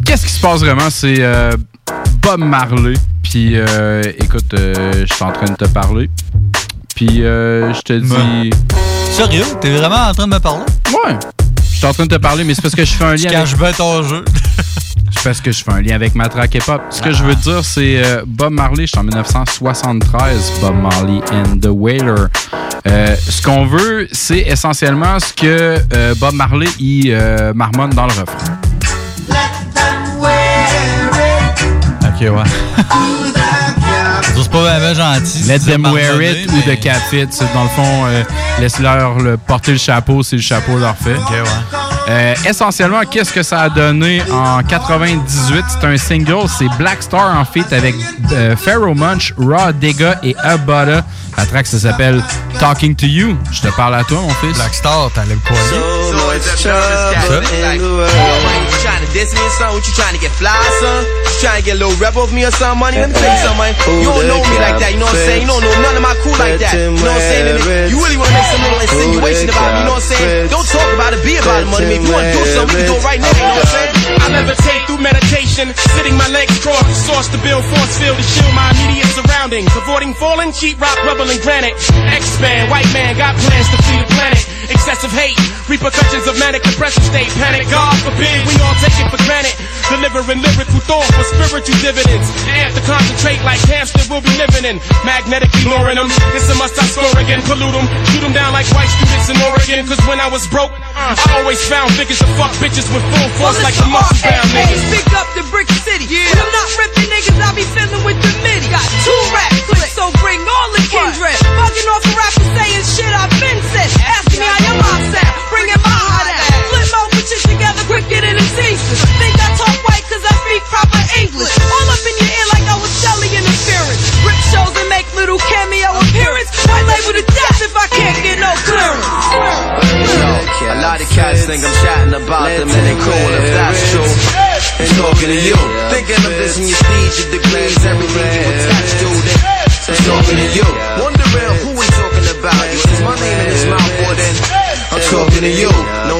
Qu'est-ce qui se passe vraiment? C'est euh, Bob Marley. Puis, euh, écoute, euh, je suis en train de te parler. Puis, euh, je te dis. Sérieux? T'es vraiment en train de me parler? Ouais. Je suis en train de te parler, mais c'est parce que je fais un Tu lien. caches avec... bien ton jeu. Parce que je fais un lien avec ma track hip-hop. Ce que je veux dire, c'est euh, Bob Marley, je suis en 1973, Bob Marley and the Wailer. Euh, ce qu'on veut, c'est essentiellement ce que euh, Bob Marley euh, marmonne dans le refrain. Ok, ouais. C'est pas vraiment gentil. Let them wear it ou mais- The Cat Fit. C'est dans le fond, euh, laisse-leur le- porter le chapeau si le chapeau leur fait. Euh, essentiellement, qu'est-ce que ça a donné en 98? C'est un single, c'est Black Star en feat avec euh, Pharaoh Munch, Raw Digga et Abada. La track, ça s'appelle Talking to You. Je te parle à toi, mon fils. Black Star, t'allais le poignet. So much trouble in the world. You trying to diss me or something? What you trying to get fly, son? You trying to get a little rep off me or something, money? Let me tell you something. You don't know me like that, you know what I'm saying? You don't know none of my crew like that. You know what I'm saying? You really want to make some little insinuation about me, you know what I'm saying? Don't talk about it, be about it, money. If you want to do something, we can do it right now, you know what I'm saying? I levitate through meditation, sitting my legs crossed, source to build force field to shield my immediate surroundings, avoiding falling, sheet rock, rubble, and granite. X-Man, white man, got plans to flee the planet. Excessive hate, repercussions of manic depressive state, panic. God forbid, we all take it for granted. Delivering lyrical thought for spiritual dividends. Have to concentrate like hamster we'll be living in. Magnetically luring them. It's a must I score again, pollute them. Shoot them down like white students in Oregon. Cause when I was broke, I always found figures to fuck bitches with full force like the muscle bound niggas. Speak up to Brick City. Yeah. When I'm not ripping niggas, I be fiddling with the midi. Got two rap clicks, so bring all the kindred. Bugging off a rapper saying shit I've been said. Asking me how your mom sound, bringing my heart out. Flip my bitches together quicker than a seamstress. Think I talk white cause I speak proper English. All up in your ear like I was Shelly interference. Rip shows and make little cameo appearance. White label to death if I can't get no clearance. A lot of cats think I'm chatting about them and they cool if that's true. And talking to you, thinking of this in your speech, your degrees, everything you attached to. I'm talking to you, wondering who we talking about. You is my name in his mouth, boy. Then I'm talking to you, no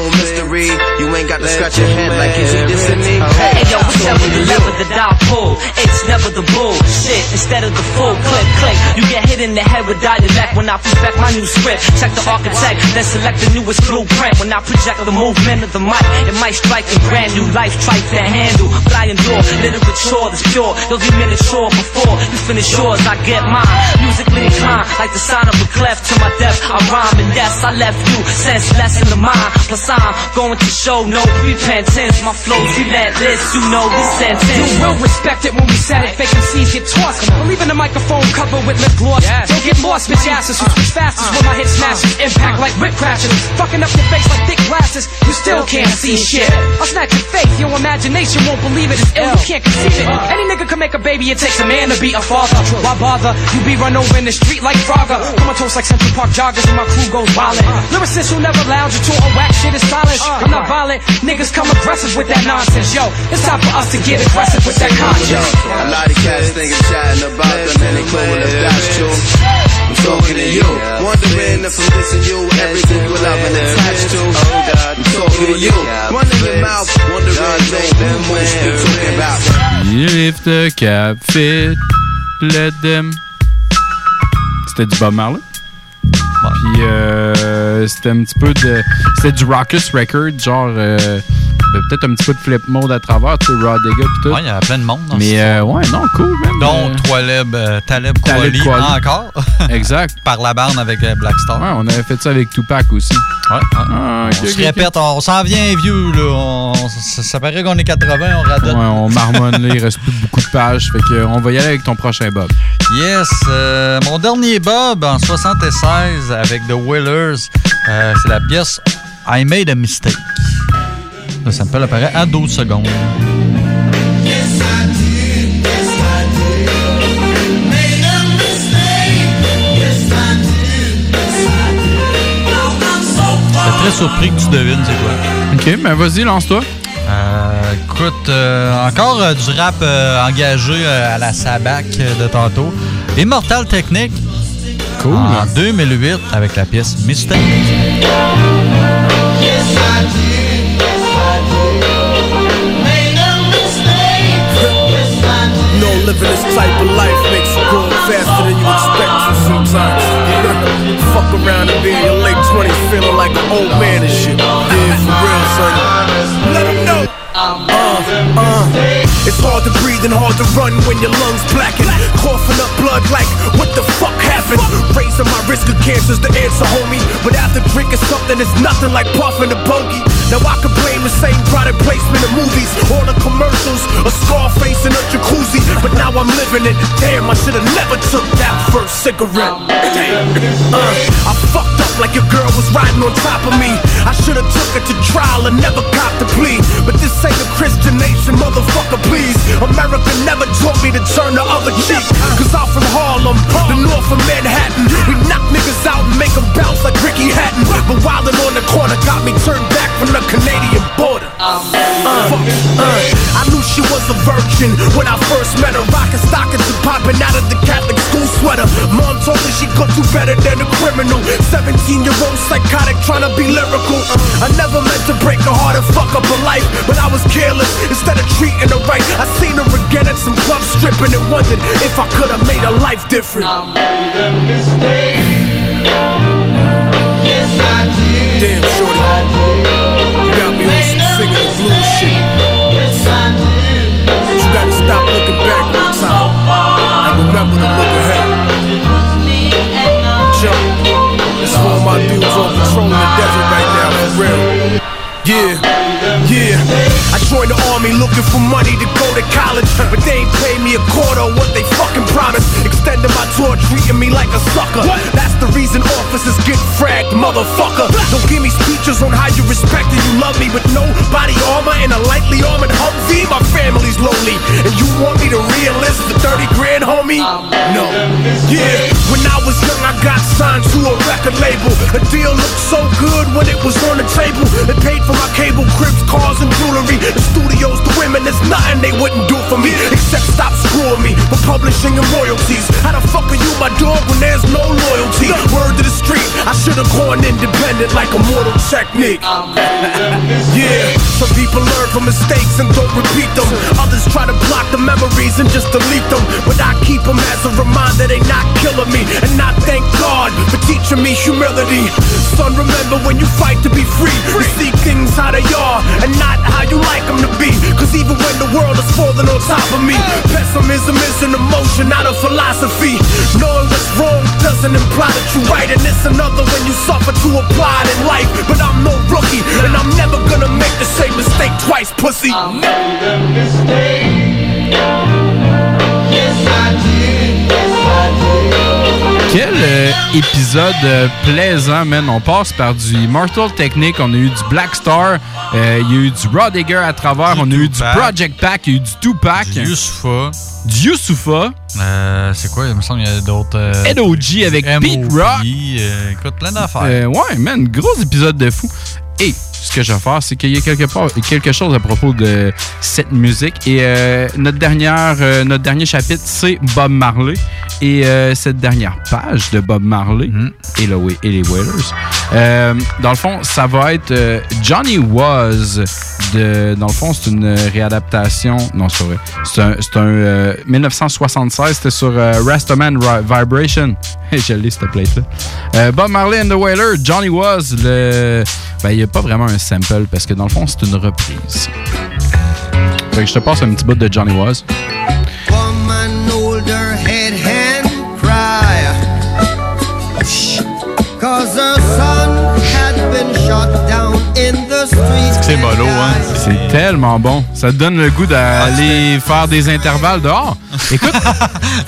mystery. You ain't got to scratch your head like is he dissing me? Hey yo, I'm it's never the to you. lever that I pull. It's never the bullshit. Instead of the full clip click, you get hit in the head with dialect when I project my new script. Check the architect, then select the newest blueprint. When I project the movement of the mic, it might strike a brand new life, try to handle. But I endure literature that's pure. You'll be miniature before you finish yours. I get mine. Musically inclined, like the sign of a cleft to my death. I rhyme and yes, I left you senseless in the mind. Plus I'm going to show no repentance. My flow's relentless, you know the sentence. You will respect it when we said it. Fake MCs get tossed. Leaving the microphone covered with lip gloss. Don't get lost, bitch asses who switch fastest when my hit smashes. Uh-huh. Impact uh-huh. like whip crashes. Fucking up your face like thick glasses. You still can't see shit. I'll snatch your faith. Your imagination won't believe it. It's ill. You can't conceive it. Uh-huh. Any nigga can make a baby. It takes a man to be a father. Why bother? You be run over in the street like Frogger. Comatose like Central Park joggers and my crew goes violent. Lyricists who never lounge into a whack shit is silent. I'm not violent. Niggas come aggressive with that nonsense. Yo, it's time for us to get aggressive with that conscience. A lot of cats think I'm chatting about them and they cool if that's true. I'm talking to you, wondering if I'm dissing you, everything you love and attached to. I'm talking to you, running your mouth, wondering don't who you talking about. If the cap fit, let them. C'était du Bob Marley. Puis euh, c'était un petit peu de. C'était du Raucous Record, genre. euh, Peut-être un petit peu de flip mode à travers, tu sais, Raw Digga pis tout. Ouais, il y a plein de monde dans Mais euh, ouais, non, cool, man. Dont Euh, Taleb, euh, Taleb Taleb encore. exact. Par la bande avec euh, Black Star. Ouais, on avait fait ça avec Tupac aussi. Ouais, Ah, on se répète, on s'en vient vieux, là. On- ça, ça paraît qu'on est 80, on radote. Ouais, on marmonne là, il reste plus beaucoup de pages. Fait que euh, on va y aller avec ton prochain Bob. Yes, euh, mon dernier Bob en 76 avec The Willers, euh, c'est la pièce I made a mistake. Le sample apparaît à 12 secondes. Très surpris que tu devines c'est quoi. Ok, ben vas-y, lance-toi. Euh, écoute, euh, encore euh, du rap euh, engagé euh, à la Sabac de tantôt. Immortal Technique. Cool. En 2008 avec la pièce Mistake. Living this type of life makes you grow faster than you expect to sometimes. Fuck around and be in your late 20s feeling like an old man and shit. Yeah, for real, son. Let 'em know. Uh, uh. It's hard to breathe and hard to run when your lungs blacken. Coughing up blood like, what the fuck happened? Raising my risk of cancer's the answer, homie. But after drinking something, it's nothing like puffing a bogey. Now I could blame the same product placement in movies, all the commercials, a Scarface in a jacuzzi. But now I'm living it. Damn, I should've never took that first cigarette. Damn. Uh, I fucked like your girl was riding on top of me. I should've took her to trial and never copped a plea. But this ain't a Christian nation, motherfucker, please. America never taught me to turn the other cheek. Cause I'm from Harlem, the north of Manhattan. We knock niggas out and make them bounce like Ricky Hatton. But wildin' on the corner got me turned back from the Canadian border. Uh, uh, I knew she was a virgin when I first met her. Rockin' stockings and popping out of the Catholic school sweater. Mom told me she could do better than a criminal. 17 year old psychotic trying to be lyrical. Uh, I never meant to break her heart and fuck up her life, but I was careless. Instead of treating her right, I seen her again at some club stripping and wondered if I could have made her life different. Damn, shorty. You got me on some singing the blues shit. But you gotta stop looking back dudes on patrol in the desert right now, for real. Yeah, yeah. I joined the army looking for money to go to college, but they ain't pay me a quarter of what they fucking promised. Extending my tour, treating me like a sucker. That's the reason officers get fragged, motherfucker. Don't give me speeches on how you respect and you love me, but no body armor and a lightly armored Humvee. My family's lonely, and you want me to re-enlist for 30 grand, homie? No. Yeah, when I was young, I got signed to a record label. A deal looked so good when it was on the table. It paid for my cable, cribs, cars, and jewelry. The studios, the women, there's nothing they wouldn't do for me except stop screwing me for publishing and royalties. How the fuck are you my dog when there's no loyalty? Word to the street, I should've gone independent like a mortal technique. yeah, some people learn from mistakes and don't repeat them. Others try to block the memories and just delete them. But I keep them as a reminder they not killing me. And I thank God for teaching me humility. Son, remember when you fight to be free, you see things how they are and not how you like them to be. Cause even when the world is falling on top of me, pessimism is an emotion, not a philosophy. Knowing what's wrong doesn't imply that you're right. And it's another when you suffer to apply it in life. But I'm no rookie, and I'm never gonna make the same mistake twice, pussy. Quel euh, épisode euh, plaisant, man. On passe par du Immortal Technique, on a eu du Black Star, euh, il y a eu du Raw Digger à travers, on a eu du. Project Pack, il y a eu du Tupac. Du Youssoufa. Du Youssoufa. Euh, c'est quoi? Il me semble qu'il y a d'autres. euh, NOG avec Pete Rock. euh, écoute, plein d'affaires. Euh, ouais, man, gros épisode de fou. Et ce que je vais faire, c'est qu'il y a quelque, part, quelque chose à propos de cette musique. Et euh, notre, dernière, euh, notre dernier chapitre, c'est Bob Marley. Et euh, cette dernière page de Bob Marley et, le, et les Wailers, euh, dans le fond, ça va être Johnny Was. De, dans le fond, c'est une réadaptation. Non, c'est vrai. C'est un, c'est un, euh, 1976. C'était sur Rastaman Vibration. Je l'ai, cette plate-là. Bob Marley and the Wailer, Johnny Was. Le... Ben, il n'y a pas vraiment un sample parce que dans le fond, c'est une reprise. Fait que je te passe un petit bout de Johnny Was. C'est mollo, hein? C'est tellement bon. Ça te donne le goût d'aller faire des intervalles dehors. Écoute,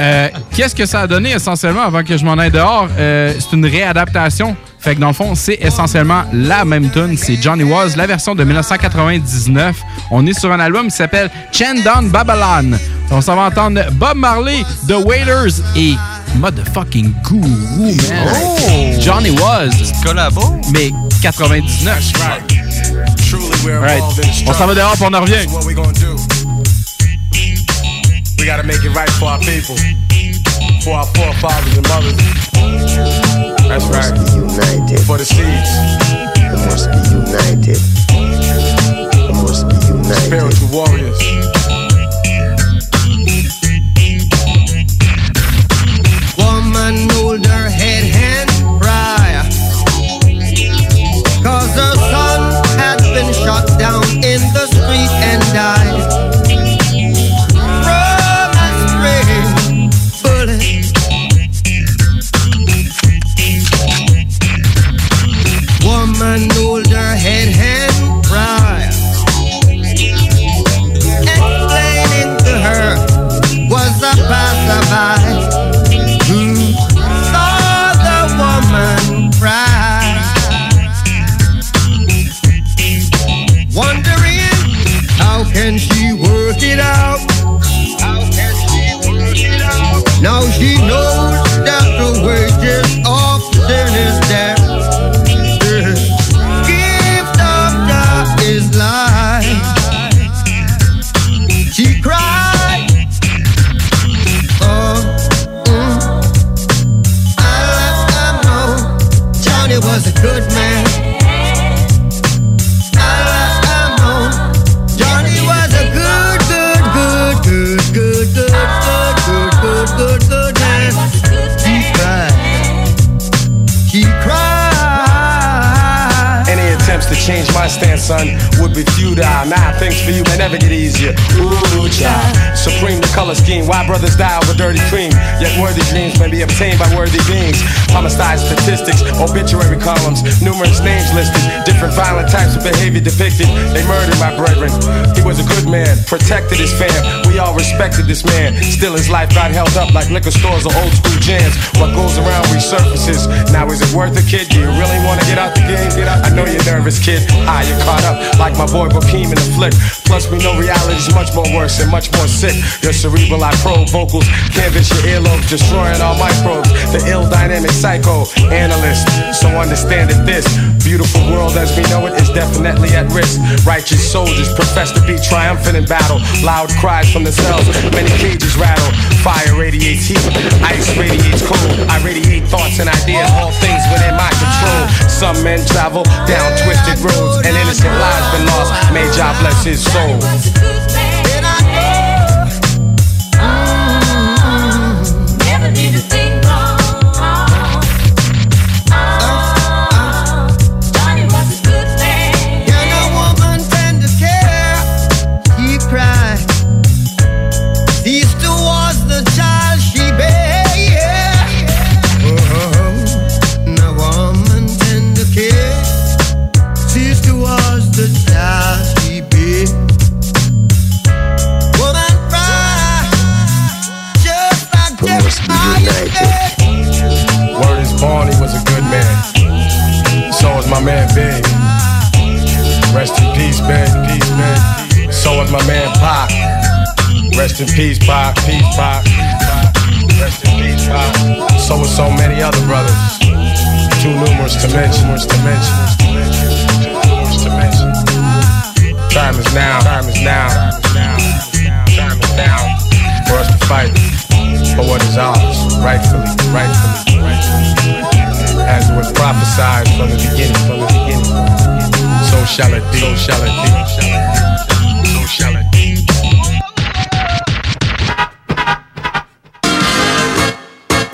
euh, qu'est-ce que ça a donné essentiellement avant que je m'en aille dehors? Euh, c'est une réadaptation Fait que dans le fond, c'est essentiellement la même tune. C'est Johnny Was, la version de 1999. On est sur un album qui s'appelle Chandon Babylon. On s'en va entendre Bob Marley, The Wailers et Motherfucking Guru, man. Johnny Was. Collabo? Mais 99. Right. On s'en va dehors puis on en revient. We gotta make it right for our people, for our forefathers and mothers. That's right. United. For the seeds. We must be united. We must be united. Spiritual warriors. My stance, son, would be futile. Nah, things for you may never get easier. Ooh, child. Supreme the color scheme. Why brothers die over dirty cream? Yet worthy dreams may be obtained by worthy beings. Homicide statistics, obituary columns, numerous names listed, different violent types of behavior depicted. They murdered my brethren. He was a good man, protected his fam. We all respected this man. Still, his life got held up like liquor stores or old school jams. What goes around resurfaces. Now, is it worth it, kid? Do you really want to get out the game? I know you're nervous, kid. Ah, you're caught up like my boy Bokeem in the flick. Plus, we know reality's much more worse and much more sick. Your cerebral, I probe vocals, canvas your earlobes, destroying all microbes. The ill dynamic psycho analyst. So understand that this beautiful world as we know it is definitely at risk. Righteous soldiers profess to be triumphant in battle. Loud cries from the cells, many cages rattle. Fire radiates heat, ice radiates cold. I radiate thoughts and ideas, all things within my control. Some men travel down twisted roads, and innocent lives been lost. May God bless his soul. My man Pac. Rest in peace, Pac. Peace, Pac. Rest in peace, Pac. So is so many other brothers. Too numerous to mention. To mention. Numerous to mention. Time is now. Time is now. Time is now for us to fight for what is ours, rightfully, rightfully, rightfully. As was prophesied from the beginning, from the beginning. So shall it be, so shall it be,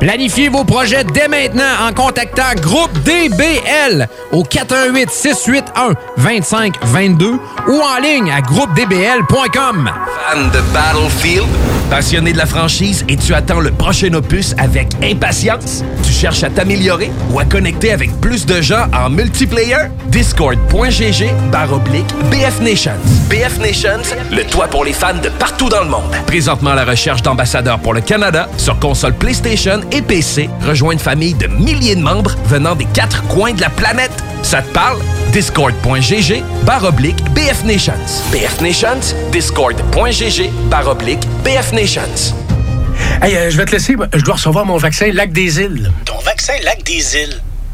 Planifiez vos projets dès maintenant en contactant Groupe DBL au 418 681 2522 ou en ligne à groupedbl.com. Fan de Battlefield? Passionné de la franchise et tu attends le prochain opus avec impatience? Tu cherches à t'améliorer ou à connecter avec plus de gens en multiplayer? Discord.gg barre oblique BF Nations. Le toit pour les fans de partout dans le monde. Présentement à la recherche d'ambassadeurs pour le Canada sur console PlayStation et PC. Rejoins une famille de milliers de membres venant des quatre coins de la planète. Ça te parle? Discord.gg barre oblique BF Nations. BF Nations, Discord.gg barre oblique BF Nations. Hey, euh, je vais te laisser. Je dois recevoir mon vaccin Lac des Îles. Ton vaccin Lac des Îles.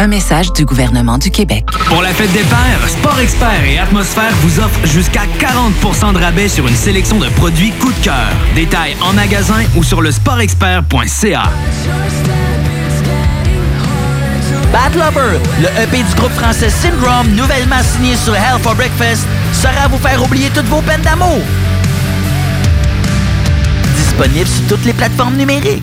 Un message du gouvernement du Québec. Pour la fête des pères, Sport Expert et Atmosphère vous offrent jusqu'à 40% de rabais sur une sélection de produits coup de cœur. Détails en magasin ou sur le sportexpert.ca. Bad Lover, le EP du groupe français Syndrome, nouvellement signé sur Hell for Breakfast, sera à vous faire oublier toutes vos peines d'amour. Disponible sur toutes les plateformes numériques.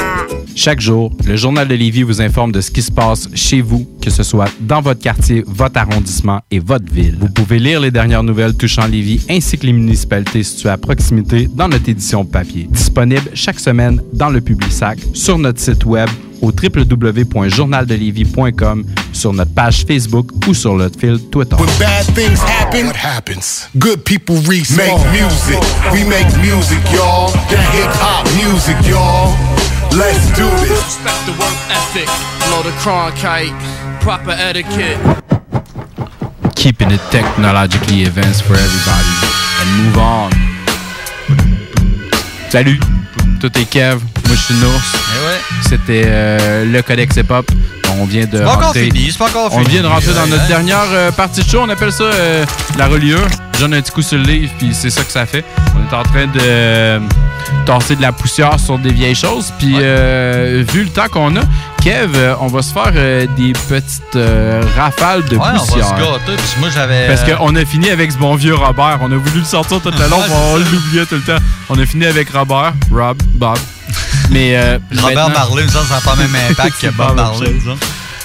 Chaque jour, le Journal de Lévis vous informe de ce qui se passe chez vous, que ce soit dans votre quartier, votre arrondissement et votre ville. Vous pouvez lire les dernières nouvelles touchant Lévis ainsi que les municipalités situées à proximité dans notre édition papier. Disponible chaque semaine dans le Publisac, sur notre site web au www.journaldelévis.com, sur notre page Facebook ou sur notre fil Twitter. When bad things happen, what happens? Good people. Make music. We make music, y'all. That hip hop music, y'all. Let's do this. Respect the work ethic, blow the cronkite, proper etiquette. Keeping it technologically advanced for everybody and move on. Salut, tout est Kev, moi je suis Nours. C'était euh, le Codex Hip Hop. On vient de pas encore fini, pas encore On fini. vient de rentrer dans notre dernière euh, partie de show. On appelle ça euh, la reliure. Je donne un petit coup sur le livre, puis c'est ça que ça fait. On est en train de tasser de la poussière sur des vieilles choses. Puis euh, vu le temps qu'on a, Kev, on va se faire euh, des petites euh, rafales de Ouais, on va poussière. se gâter. Puis moi, j'avais. Parce qu'on a fini avec ce bon vieux Robert. On a voulu le sortir tout le long, on l'oubliait tout le temps. On a fini avec Robert, Rob, Bob. Mais euh, Robert Marley, ça, n'a pas le même impact que Bob Marley.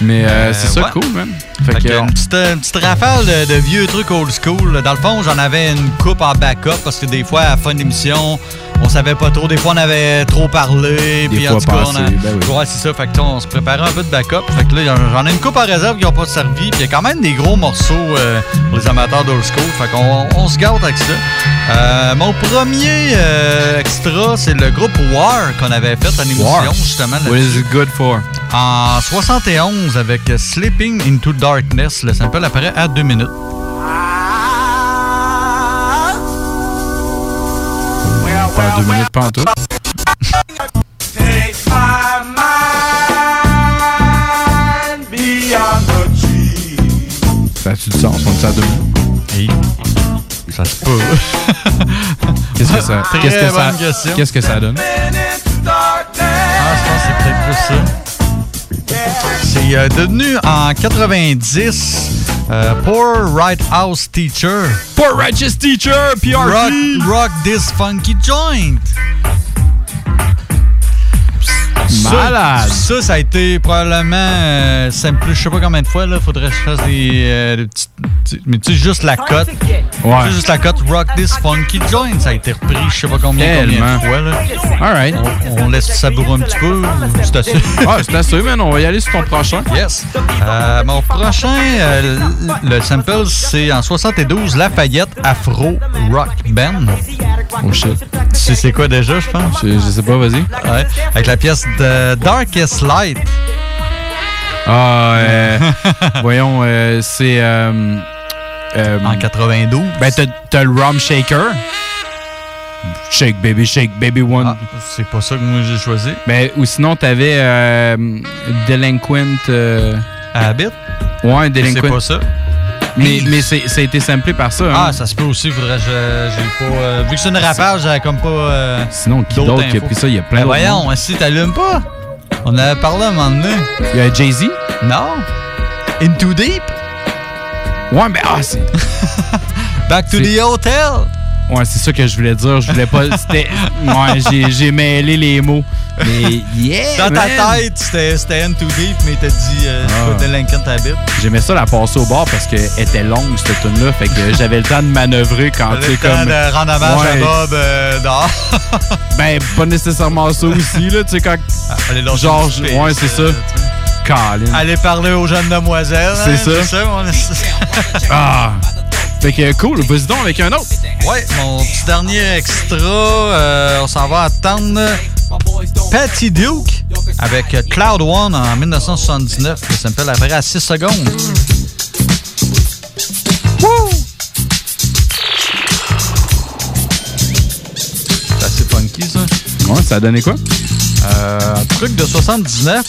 Mais euh, Euh, c'est ça ouais. cool, man. Fait Fait que que, une, petite, une petite rafale de, de vieux trucs old school. Dans le fond, j'en avais une coupe en backup parce que des fois, à la fin de l'émission, on savait pas trop. Des fois, on avait trop parlé. Puis en tout cas, on a- ben oui. Ouais, c'est ça. Fait que on se préparait un peu de backup. Fait que là, j'en- ai une coupe en réserve qui n'ont pas servi. Puis il y a quand même des gros morceaux euh, pour les amateurs d'old school. Fait qu'on on se gâte avec ça. Euh, mon premier euh, extra, c'est le groupe War qu'on avait fait en émission, War. justement. What is it good for? En 71, avec Sleeping into Darkness, le sample apparaît à deux minutes. Pas deux minutes, pas en tout. Ça a-tu du sens? On à deux minutes? Ça se peut. Qu'est-ce que ça, qu'est-ce que ça, qu'est-ce que ça donne? Ah, c'est peut-être plus ça. C'est euh, devenu en 90 Euh, Poor Right House Teacher. Poor Righteous Teacher, PRT. Rock, rock this funky joint. Ça- Malade. Ça, ça a été probablement euh, simple, je sais pas combien de fois, là. Faudrait que je fasse des, euh, des petites. Mais tu sais, juste la cote. Ouais. Tu sais, Juste la cote Rock This Funky Joint. Ça a été repris, je sais pas combien, combien de fois, là. Alright. On, on laisse savourer un petit peu. C'est assez? Ah, c'est assez, man. On va y aller sur ton prochain. Yes. Euh, mon prochain, euh, le le sample, c'est en 72, Lafayette Afro Rock Band. Oh shit. Tu sais c'est quoi déjà, je pense? Je, je sais pas, vas-y. Ouais. Avec la pièce de Darkest Light. Ah, euh, voyons, euh, c'est. euh, euh, En 92. Ben, t'as, le Rum Shaker. Shake, baby, shake, baby one. Ah, c'est pas ça que moi j'ai choisi. Ben, ou sinon, t'avais euh, Delinquent. euh, Habit? Ouais, Delinquent. C'est pas ça. Mais, mais c'est, ça a été samplé par ça. hein. Ah, ça se peut aussi, faudrait j'ai pas. euh, vu que c'est une rappage, j'avais comme pas. euh, Sinon, qui d'autre qui a pris ça? Il y a plein Ben d'autres voyons, si t'allumes pas? On avait parlé à un moment donné. Il y a Jay-Z? Non. Into Deep? Ouais, mais ah, c'est. Back to the Hotel? Ouais, c'est ça que je voulais dire. Je voulais pas. C'était. Ouais, j'ai, j'ai mêlé les mots. Mais yeah! Dans ta man! tête, c'était c'était Into Deep, mais t'as dit euh, Ah. pas Delinquent Habit. J'aimais ça la passer au bar parce qu'elle était longue, cette tune là Fait que j'avais le temps de manœuvrer quand tu sais le temps comme. de rendre hommage à Ouais. Bob euh, dehors. Ben, pas nécessairement ça aussi, là. Tu sais, quand. Lâcher Genre, ouais, c'est ça. euh, Colin. Aller parler aux jeunes demoiselles. C'est hein, ça. est- Ah! Fait que cool, vas-y donc avec un autre. Ouais, mon petit dernier extra, euh, on s'en va attendre Patty Duke avec Cloud One en 1979. Ça s'appelle après à 6 secondes. Wouh! C'est assez funky, ça. Ouais, ça a donné quoi? Euh, un truc de 79.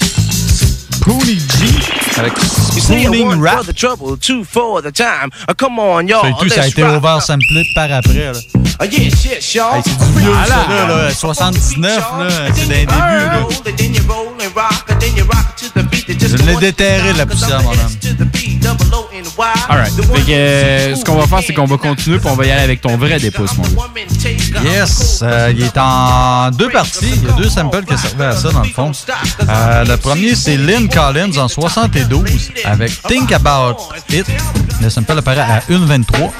Pony G avec Spooning Rap. for the trouble, two for the time. Come on, y'all. Ça et tout, ça a été samplé par après. Là. Yes, y'all. Hey, c'est du vieux, ça, là, là, 79, là, c'est dans les débuts, là. Je l'ai déterré, la poussière, mon homme. Alright. Fait que euh, ce qu'on va faire, c'est qu'on va continuer puis on va y aller avec ton vrai dépousse, mon gars. Yes, euh, il est en deux parties. Il y a deux samples qui servaient à ça, dans le fond. Euh, le premier, c'est Lynn Collins en 72 avec Think About It. Le sample apparaît à 1.23.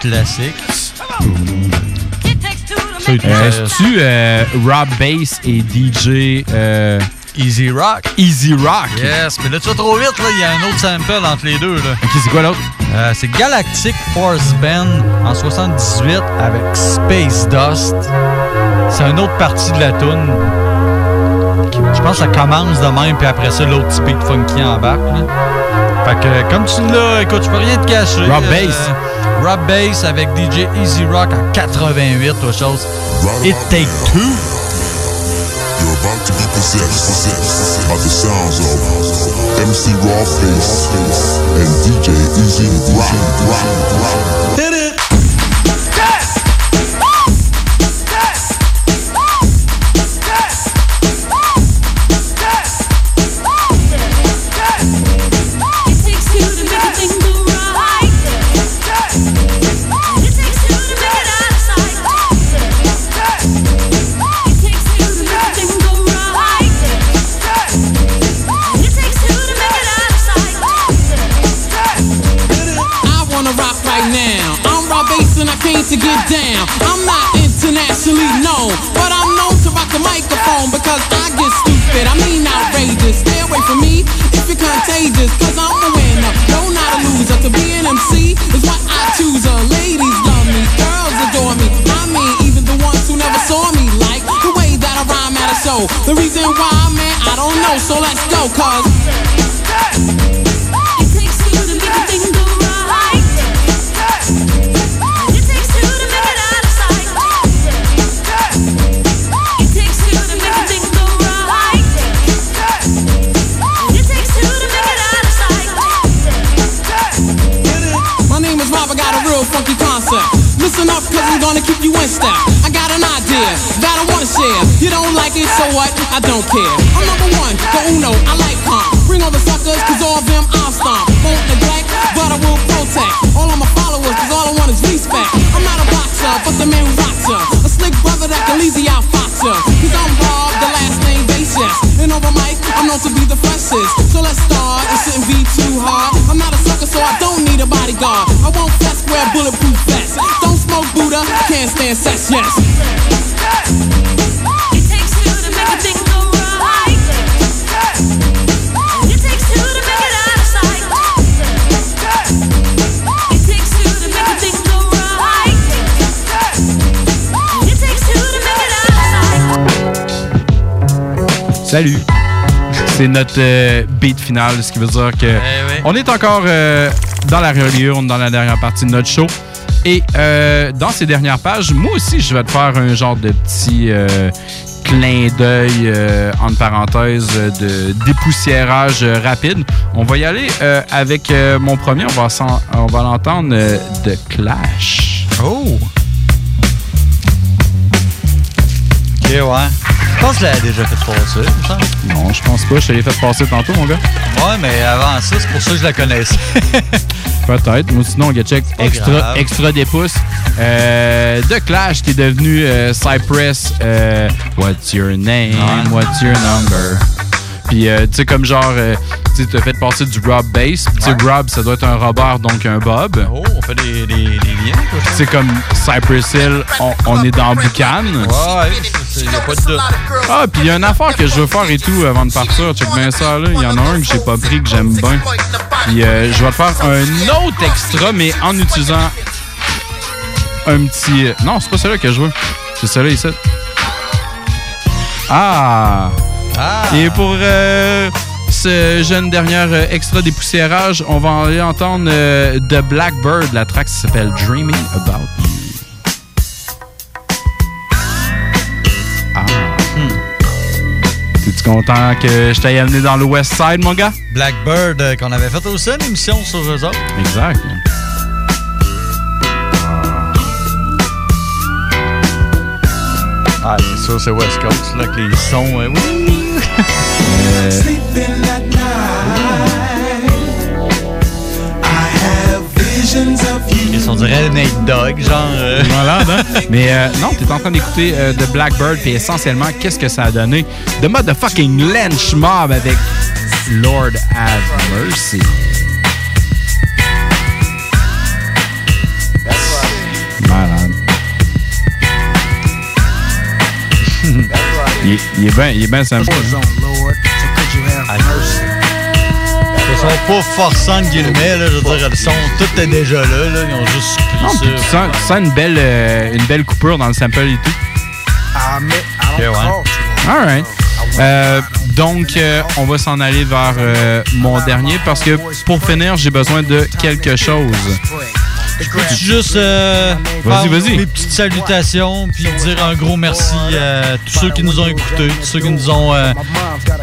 Classique. C'est-tu euh, Rob Bass et DJ euh, Easy Rock. Easy Rock? Yes, mais là, tu vas trop vite, là. Il y a un autre sample entre les deux, là. Ok, c'est quoi l'autre? Euh, c'est Galactic Force Band en 78 avec Space Dust. C'est une autre partie de la tune. Je pense que ça commence de même, puis après ça, l'autre petit beat funky embarque. Là. Fait que, comme tu l'as, écoute, je peux rien te cacher. Rob Euh, Bass. Rob Bass avec DJ Easy Rock en 88, autre chose. It Take Two. You're about to be possessed by the sounds of MC Rawface and DJ Easy Rock. Hit it. But I'm known to rock the microphone because I get stupid. I mean outrageous. Stay away from me if you're contagious, cause I'm a winner. No, not a loser. To be an MC is what I choose. Uh, ladies love me, girls adore me. I mean, even the ones who never saw me like the way that I rhyme at a show. The reason why, man, I don't know. So let's go, cause. Up, cause I'm gonna keep you in step. I got an idea that I wanna share. You don't like it, so what? I don't care. I'm number one, the uno, I like calm. Bring all the suckers, cause all of them I'll stomp. Won't neglect, but I will protect. All of my followers, cause all I want is respect. I'm not a boxer, but the man who rocks ya. A slick brother that can easy out fox ya. Cause I'm Rob, the last name basis. And over mic, I'm known to be the freshest. So let's start, it shouldn't be too hard. I'm not a sucker, so I don't need a bodyguard. I won't flex, wear bulletproof vest. Don't smoke Buddha, can't stand sex, yes. Salut! C'est notre euh, beat final, ce qui veut dire que on est encore euh, dans la reliure, dans la dernière partie de notre show. Et euh, dans ces dernières pages, moi aussi, je vais te faire un genre de petit euh, clin d'œil, euh, entre parenthèses, de dépoussiérage rapide. On va y aller euh, avec euh, mon premier. On va, s'en- on va l'entendre de Clash. Oh! Ok, ouais. Je pense que je l'avais déjà fait passer, me semble. Non, je pense pas. Je te l'ai fait passer tantôt, mon gars. Ouais, mais avant ça, c'est pour ça que je la connaissais. Peut-être. Moi, sinon, on check extra, grave. extra des pouces. Euh, de Clash, qui est devenu euh, Cypress. euh, What's your name? What's your number? Puis, euh, tu sais, comme genre, euh, tu t'as fait passer du Rob Bass. Puis, tu sais, Rob, ça doit être un Robert, donc un Bob. Oh, on fait des, des, des liens. C'est comme Cypress Hill, on, on est dans Boucan. Ouais, il n'y a pas de doute. Ah, puis il y a une affaire que je veux faire et tout avant de partir. Check bien ça, là. Il y en a un que j'ai pas pris, que j'aime bien. Puis euh, je vais te faire un autre extra, mais en utilisant un petit... euh, Non, c'est pas celui-là que je veux. C'est celui-là ici. Ah! Et pour euh, ce jeune dernier euh, extra dépoussiérage, on va aller entendre euh, The Blackbird. La track s'appelle Dreaming About You. Ah. T'es-tu content que je t'aille amené dans le West Side, mon gars? Blackbird, euh, qu'on avait fait aussi une émission sur eux autres. Exact. Ah, bien sûr, c'est West Coast, là, que les sons. euh, oui. sont dirait Nate Dogg, genre. euh. Malade, hein? Mais euh, non, t'es en train d'écouter euh, The Blackbird, puis essentiellement, qu'est-ce que ça a donné? The motherfucking lynch mob avec Lord Have Mercy. Malade. il, est- il est bien il est bien sympa. Ils sont pas forçants de guillemets, là, je veux dire, le son, tout est déjà là, là ils ont juste Non, pris puis tu ça. sens, tu sens une, belle, euh, une belle coupure dans le sample et tout. Ok, ouais. Alright. Euh, donc, euh, on va s'en aller vers euh, mon dernier parce que pour finir, j'ai besoin de quelque chose. Je peux juste euh, Vas-y, faire vas-y. mes petites salutations puis dire un gros merci à tous ceux qui nous ont écoutés, tous ceux qui nous ont euh,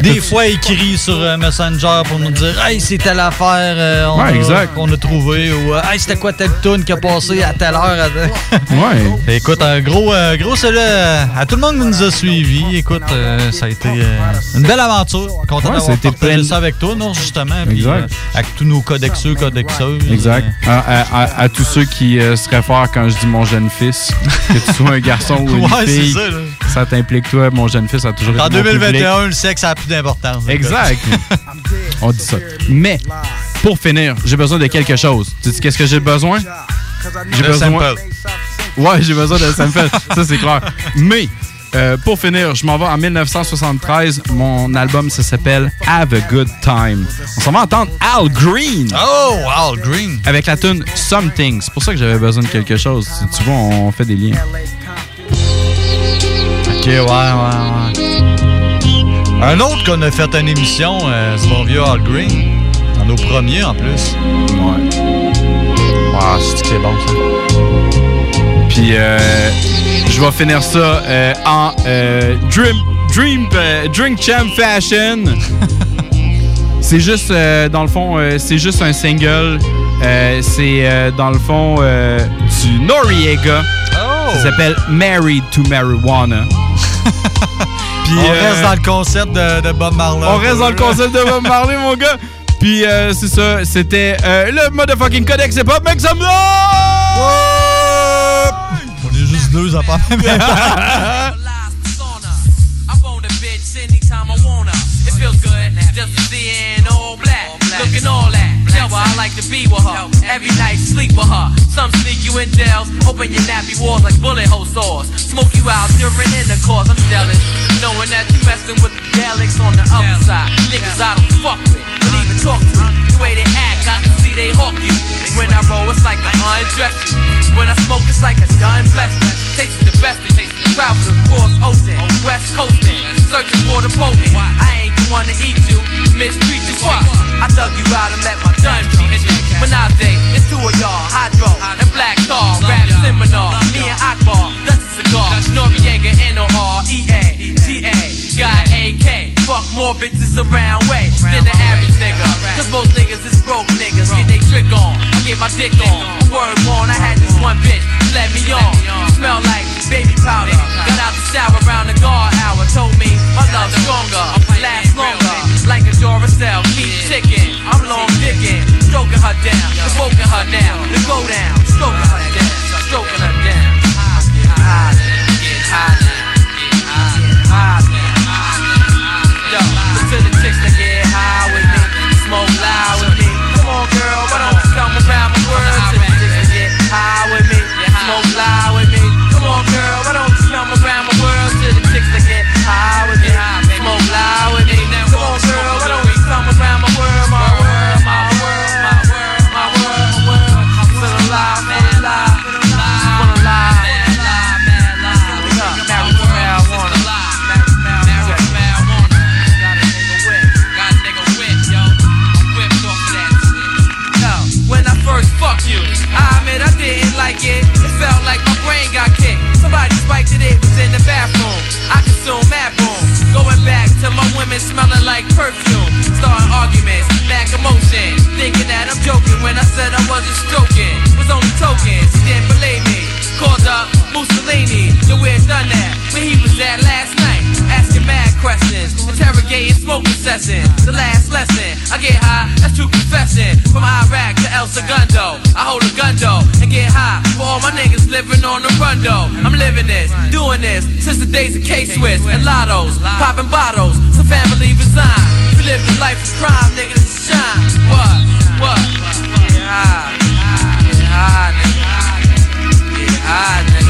des fois écrit sur euh, Messenger pour nous dire Hey, c'est telle affaire euh, on Ouais, a- exact. qu'on a trouvé ou euh, Hey, c'était quoi telle tune qui a passé à telle heure. Ouais. Écoute, un gros, euh, gros salut à, tout le monde qui nous a suivis. Écoute, euh, ça a été euh, une belle aventure. Content Ouais, d'avoir partagé plein de- ça avec toi, non, justement. puis, Exact. euh, avec tous nos codexeux, codexeuses. Exact. À, à- à- à tous ceux qui euh, se réfèrent quand je dis mon jeune fils, que tu sois un garçon ou une Ouais, fille, ça, ça t'implique toi, mon jeune fils a toujours été En mon public. 2021, le sexe a plus d'importance. Exact. On dit ça. Mais, pour finir, j'ai besoin de quelque chose. Tu sais qu'est-ce que j'ai besoin? J'ai besoin. sample. Ouais, j'ai besoin de sample. ça, c'est clair. Mais, euh, pour finir, je m'en vais en 1973. Mon album, ça s'appelle Have a Good Time. On s'en va entendre Al Green. Oh, Al Green. Avec la tune Something. C'est pour ça que j'avais besoin de quelque chose. Tu, tu vois, on fait des liens. Ok, ouais, ouais, ouais. Un autre qu'on a fait une émission, euh, c'est mon vieux Al Green. Dans nos premiers en plus. Ouais. Ah, c'est que c'est bon ça? Puis euh, je vais finir ça euh, en euh, Dream, Dream, euh, Drink Champ Fashion. c'est juste, dans le fond, c'est juste un single. C'est dans le fond du Noriega. Ça s'appelle Married to Marijuana. Puis, On reste dans le concept de, de Bob Marley. On reste dans le concept de Bob Marley, mon gars. Puis c'est ça, c'était le motherfucking codex hip hop. Make some noise! On est juste deux à pas I wanna. It feels good just to see her in all black, looking all that. Tell her I like to be with her. Every night sleep with her. Some sneak you in jails, open your nappy walls like bullet hole sores. Smoke you out during intercourse. I'm jealous, knowing that you messing with the Daleks on the other side. Niggas I don't fuck with, don't even talk to. The way they act, I can see they hawk you. When it's like I undress you. When I smoke, it's like a done blessing. Tastes the best, it tastes the travel across ocean, west coasting, searching for the potent. I ain't the one to eat you, mistreat you fuck. I dug you out and let my gun beat you. Menage, it's two of y'all, Hydro and Black Star, rap seminar. Me and Akbar, that's. Noriega, N-O-R, E-A, T-A, got AK. Fuck more bitches around way than the average nigga. Cause most niggas is broke niggas, get they trick on. I get my dick on, word on. I had this one bitch, let me on. Smell like baby powder. Got out the shower around the guard hour. Told me my love's stronger, last longer. Like a Duracell, keep ticking. I'm long dicking, stroking her down, provoking her now. To go down, stroking her down, stroking her down. Yo, to the chicks that get high with me, smoke loud I said wasn't stroking. Was only token, she didn't believe me. Called up Mussolini, yo, where done that? Where he was at last night? Asking mad questions, interrogating smoking sessions. The last lesson, I get high, that's true confession. From Iraq to El Segundo, I hold a gun though and get high. For all my niggas living on the run though. I'm living this, doing this since the days of K Swiss and Lottos, popping bottles. So family resign. We live the life of crime, nigga, to shine. What? What? High, get high, nigga. Get high, nigga.